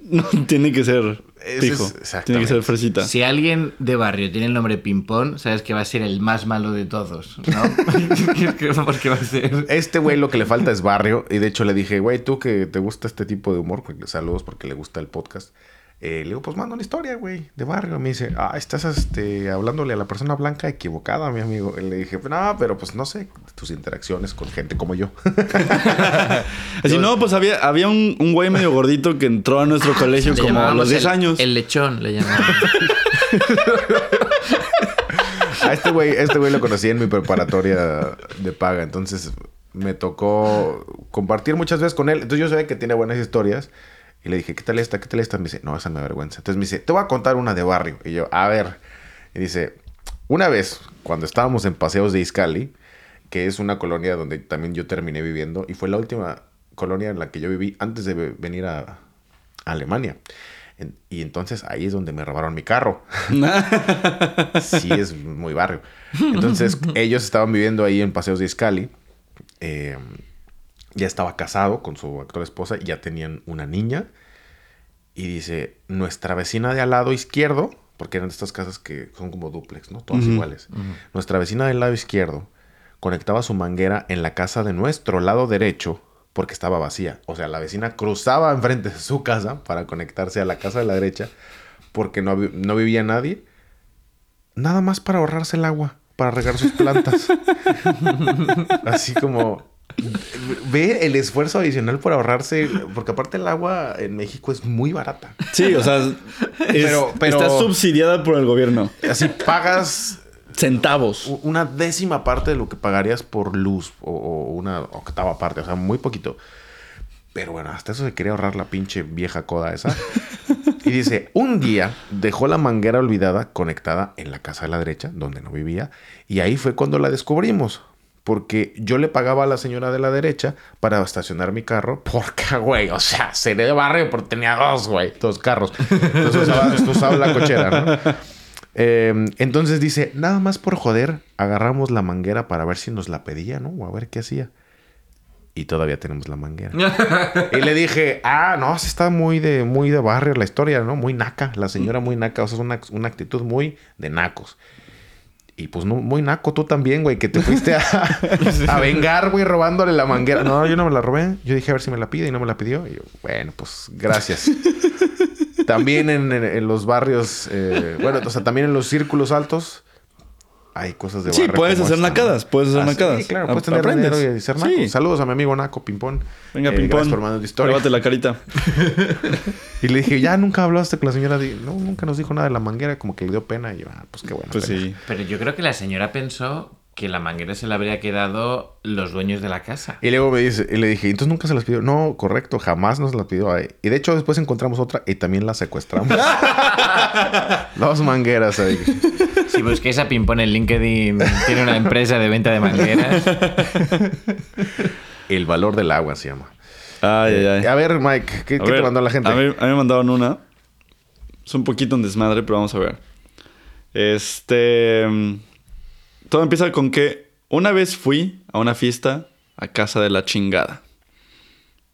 no tiene que ser pijo. es- exactamente. Tiene que ser fresita. Si alguien de barrio tiene el nombre Pimpón, sabes que va a ser el más malo de todos, ¿no? Porque va a ser... Este güey lo que le falta es barrio. Y de hecho le dije, güey, tú que te gusta este tipo de humor, porque- saludos porque le gusta el podcast. Eh, le digo, pues manda una historia, güey, de barrio. Me dice, ah, estás este, hablándole a la persona blanca equivocada, mi amigo. Y le dije, no, pero pues no sé, tus interacciones con gente como yo. Así no, pues había, había un, un güey medio gordito que entró a nuestro colegio Le como a los 10 el- años. El lechón le llamábamos. A este güey, este güey lo conocí en mi preparatoria de paga, entonces me tocó compartir muchas veces con él. Entonces yo sabía que tiene buenas historias y le dije, ¿qué tal esta? ¿Qué tal esta? Me dice, no, esa me vergüenza. Entonces me dice, te voy a contar una de barrio. Y yo, a ver. Y dice, una vez, cuando estábamos en Paseos de Izcali, que es una colonia donde también yo terminé viviendo y fue la última colonia en la que yo viví antes de ve- venir a, a Alemania. En- y entonces ahí es donde me robaron mi carro. sí, es muy barrio. Entonces, ellos estaban viviendo ahí en Paseos de Izcali. Eh, ya estaba casado con su actual esposa y ya tenían una niña. Y dice, nuestra vecina de al lado izquierdo, porque eran de estas casas que son como duplex, ¿no? Todas iguales. Nuestra vecina del lado izquierdo conectaba su manguera en la casa de nuestro lado derecho porque estaba vacía. O sea, la vecina cruzaba enfrente de su casa para conectarse a la casa de la derecha porque no, no vivía nadie. Nada más para ahorrarse el agua, para regar sus plantas. Así como... Ve el esfuerzo adicional por ahorrarse, porque aparte el agua en México es muy barata. Sí, o sea, es- Pero- pero- está subsidiada por el gobierno. Así pagas Centavos. una décima parte de lo que pagarías por luz o, o una octava parte, o sea, muy poquito. Pero bueno, hasta eso se quería ahorrar la pinche vieja coda esa. Y dice, un día dejó la manguera olvidada conectada en la casa de la derecha, donde no vivía, y ahí fue cuando la descubrimos. Porque yo le pagaba a la señora de la derecha para estacionar mi carro. Porque, güey, o sea, seré de barrio porque tenía dos, güey, dos carros. Entonces usaba, usaba la cochera, ¿no? Eh, entonces dice, nada más por joder, agarramos la manguera para ver si nos la pedía, ¿no? O a ver qué hacía. Y todavía tenemos la manguera. y le dije, ah, no, sí está muy de, muy de barrio la historia, ¿no? Muy naca, la señora muy naca, o sea, es una, una actitud muy de nacos. Y pues no, muy naco tú también, güey, que te fuiste a, a vengar, güey, robándole la manguera. No, yo no me la robé. Yo dije a ver si me la pide y no me la pidió. Y yo, bueno, pues gracias. También en, en- en los barrios, eh, bueno, o sea, también en los círculos altos hay cosas de Sí, puedes hacer esta, nacadas, puedes hacer Ah, nacadas. Sí, claro, puedes tener aprendes. dinero y ser naco. Sí. Saludos a mi amigo Naco Pimpón. Venga, Eh, ping Gracias tu historia. Pruébate la carita. Y le dije, ya nunca hablaste con la señora. No, nunca nos dijo nada de la manguera, como que le dio pena. Y yo, ah, pues qué bueno. Pues pena. sí. Pero yo creo que la señora pensó que la manguera se la habría quedado los dueños de la casa. Y luego me dice, y le dije, entonces nunca se las pidió. No, correcto, jamás nos la pidió. ahí. Y de hecho, después encontramos otra y también la secuestramos. Dos mangueras ahí. Si busquéis a Pimpón en LinkedIn, tiene una empresa de venta de mangueras. El valor del agua se llama. Ay, ay, ay. A ver, Mike, ¿qué, te mandó la gente? A mí, a mí me mandaron una. Es un poquito un desmadre, pero vamos a ver. Este. mm, Todo empieza con que una vez fui a una fiesta a casa de la chingada.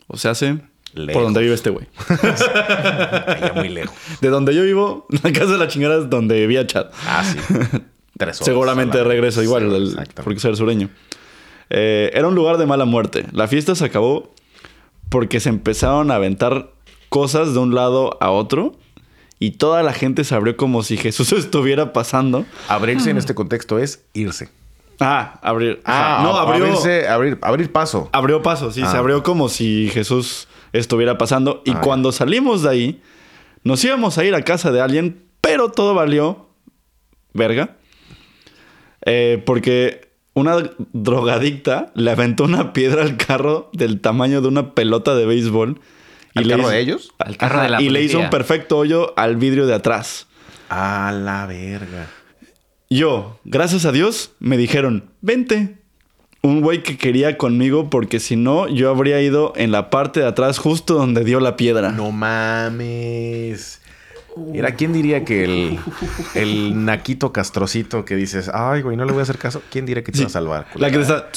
O sea, hace Lejos. por donde vive este güey. Allá muy lejos. De donde yo vivo, la casa de la chingada es donde vivía Chad. Ah, sí. Tres horas. Seguramente de regreso igual, Sí, el- exactamente. porque soy sureño. Eh, era un lugar de mala muerte. La fiesta se acabó porque se empezaron a aventar cosas de un lado a otro y toda la gente se abrió como si Jesús estuviera pasando. Abrirse en este contexto es irse. Ah, abrir. Ah, ajá. no, ab- abrió. abrirse, abrir, abrir paso. Abrió paso, sí, se Ah. abrió como si Jesús estuviera pasando. Y Ah, cuando salimos de ahí, nos íbamos a ir a casa de alguien, pero todo valió verga. Eh, porque una drogadicta le aventó una piedra al carro del tamaño de una pelota de béisbol. ¿Al le carro hizo- de ellos? Al carro de la y le hizo un perfecto hoyo al vidrio de atrás. A la verga. Yo, gracias a Dios, me dijeron, vente. Un güey que quería conmigo porque si no, yo habría ido en la parte de atrás justo donde dio la piedra. No mames. Mira, ¿quién diría que el, el naquito castrocito que dices, ay, güey, no le voy a hacer caso? ¿Quién diría que te Sí. va a salvar? La que está...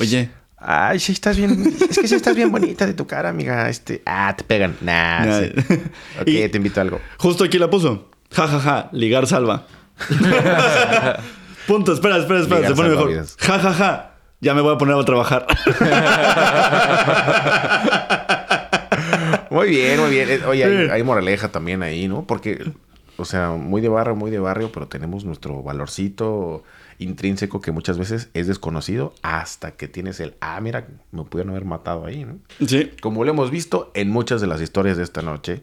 Oye, Ay, sí estás bien. Es que sí estás bien bonita de tu cara, amiga. Este, ah, te pegan. Nah, Nah. sí. Ok, Y- te invito a algo. justo aquí la puso. Ja, ja, ja, ligar salva. Punto, espera, espera, espera, se pone mejor. Ja, ja, ja. Ya me voy a poner a trabajar. Muy bien, muy bien. Eh, Oye, hay, hay moraleja también ahí, ¿no? Porque, o sea, muy de barrio, muy de barrio, pero tenemos nuestro valorcito intrínseco que muchas veces es desconocido hasta que tienes el, ah, mira, me pudieron haber matado ahí, ¿no? Sí. Como lo hemos visto en muchas de las historias de esta noche,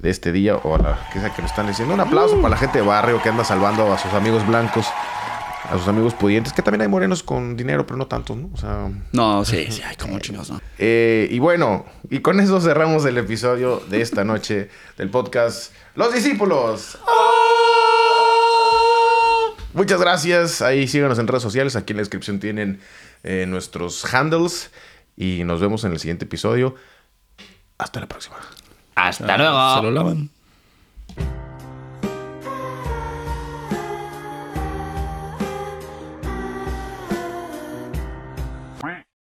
de este día, o a la que sea que nos están diciendo. Un aplauso para la gente de barrio que anda salvando a sus amigos blancos, a sus amigos pudientes, que también hay morenos con dinero, pero no tantos, ¿no? O sea, No, sí, sí, hay como chingados, ¿no? eh, y bueno, y con eso cerramos el episodio de esta noche del podcast Los Discípulos. Muchas gracias. Ahí síganos en redes sociales. Aquí en la descripción tienen eh, nuestros handles. Y nos vemos en el siguiente episodio. Hasta la próxima. Hasta luego. Se lo lavan.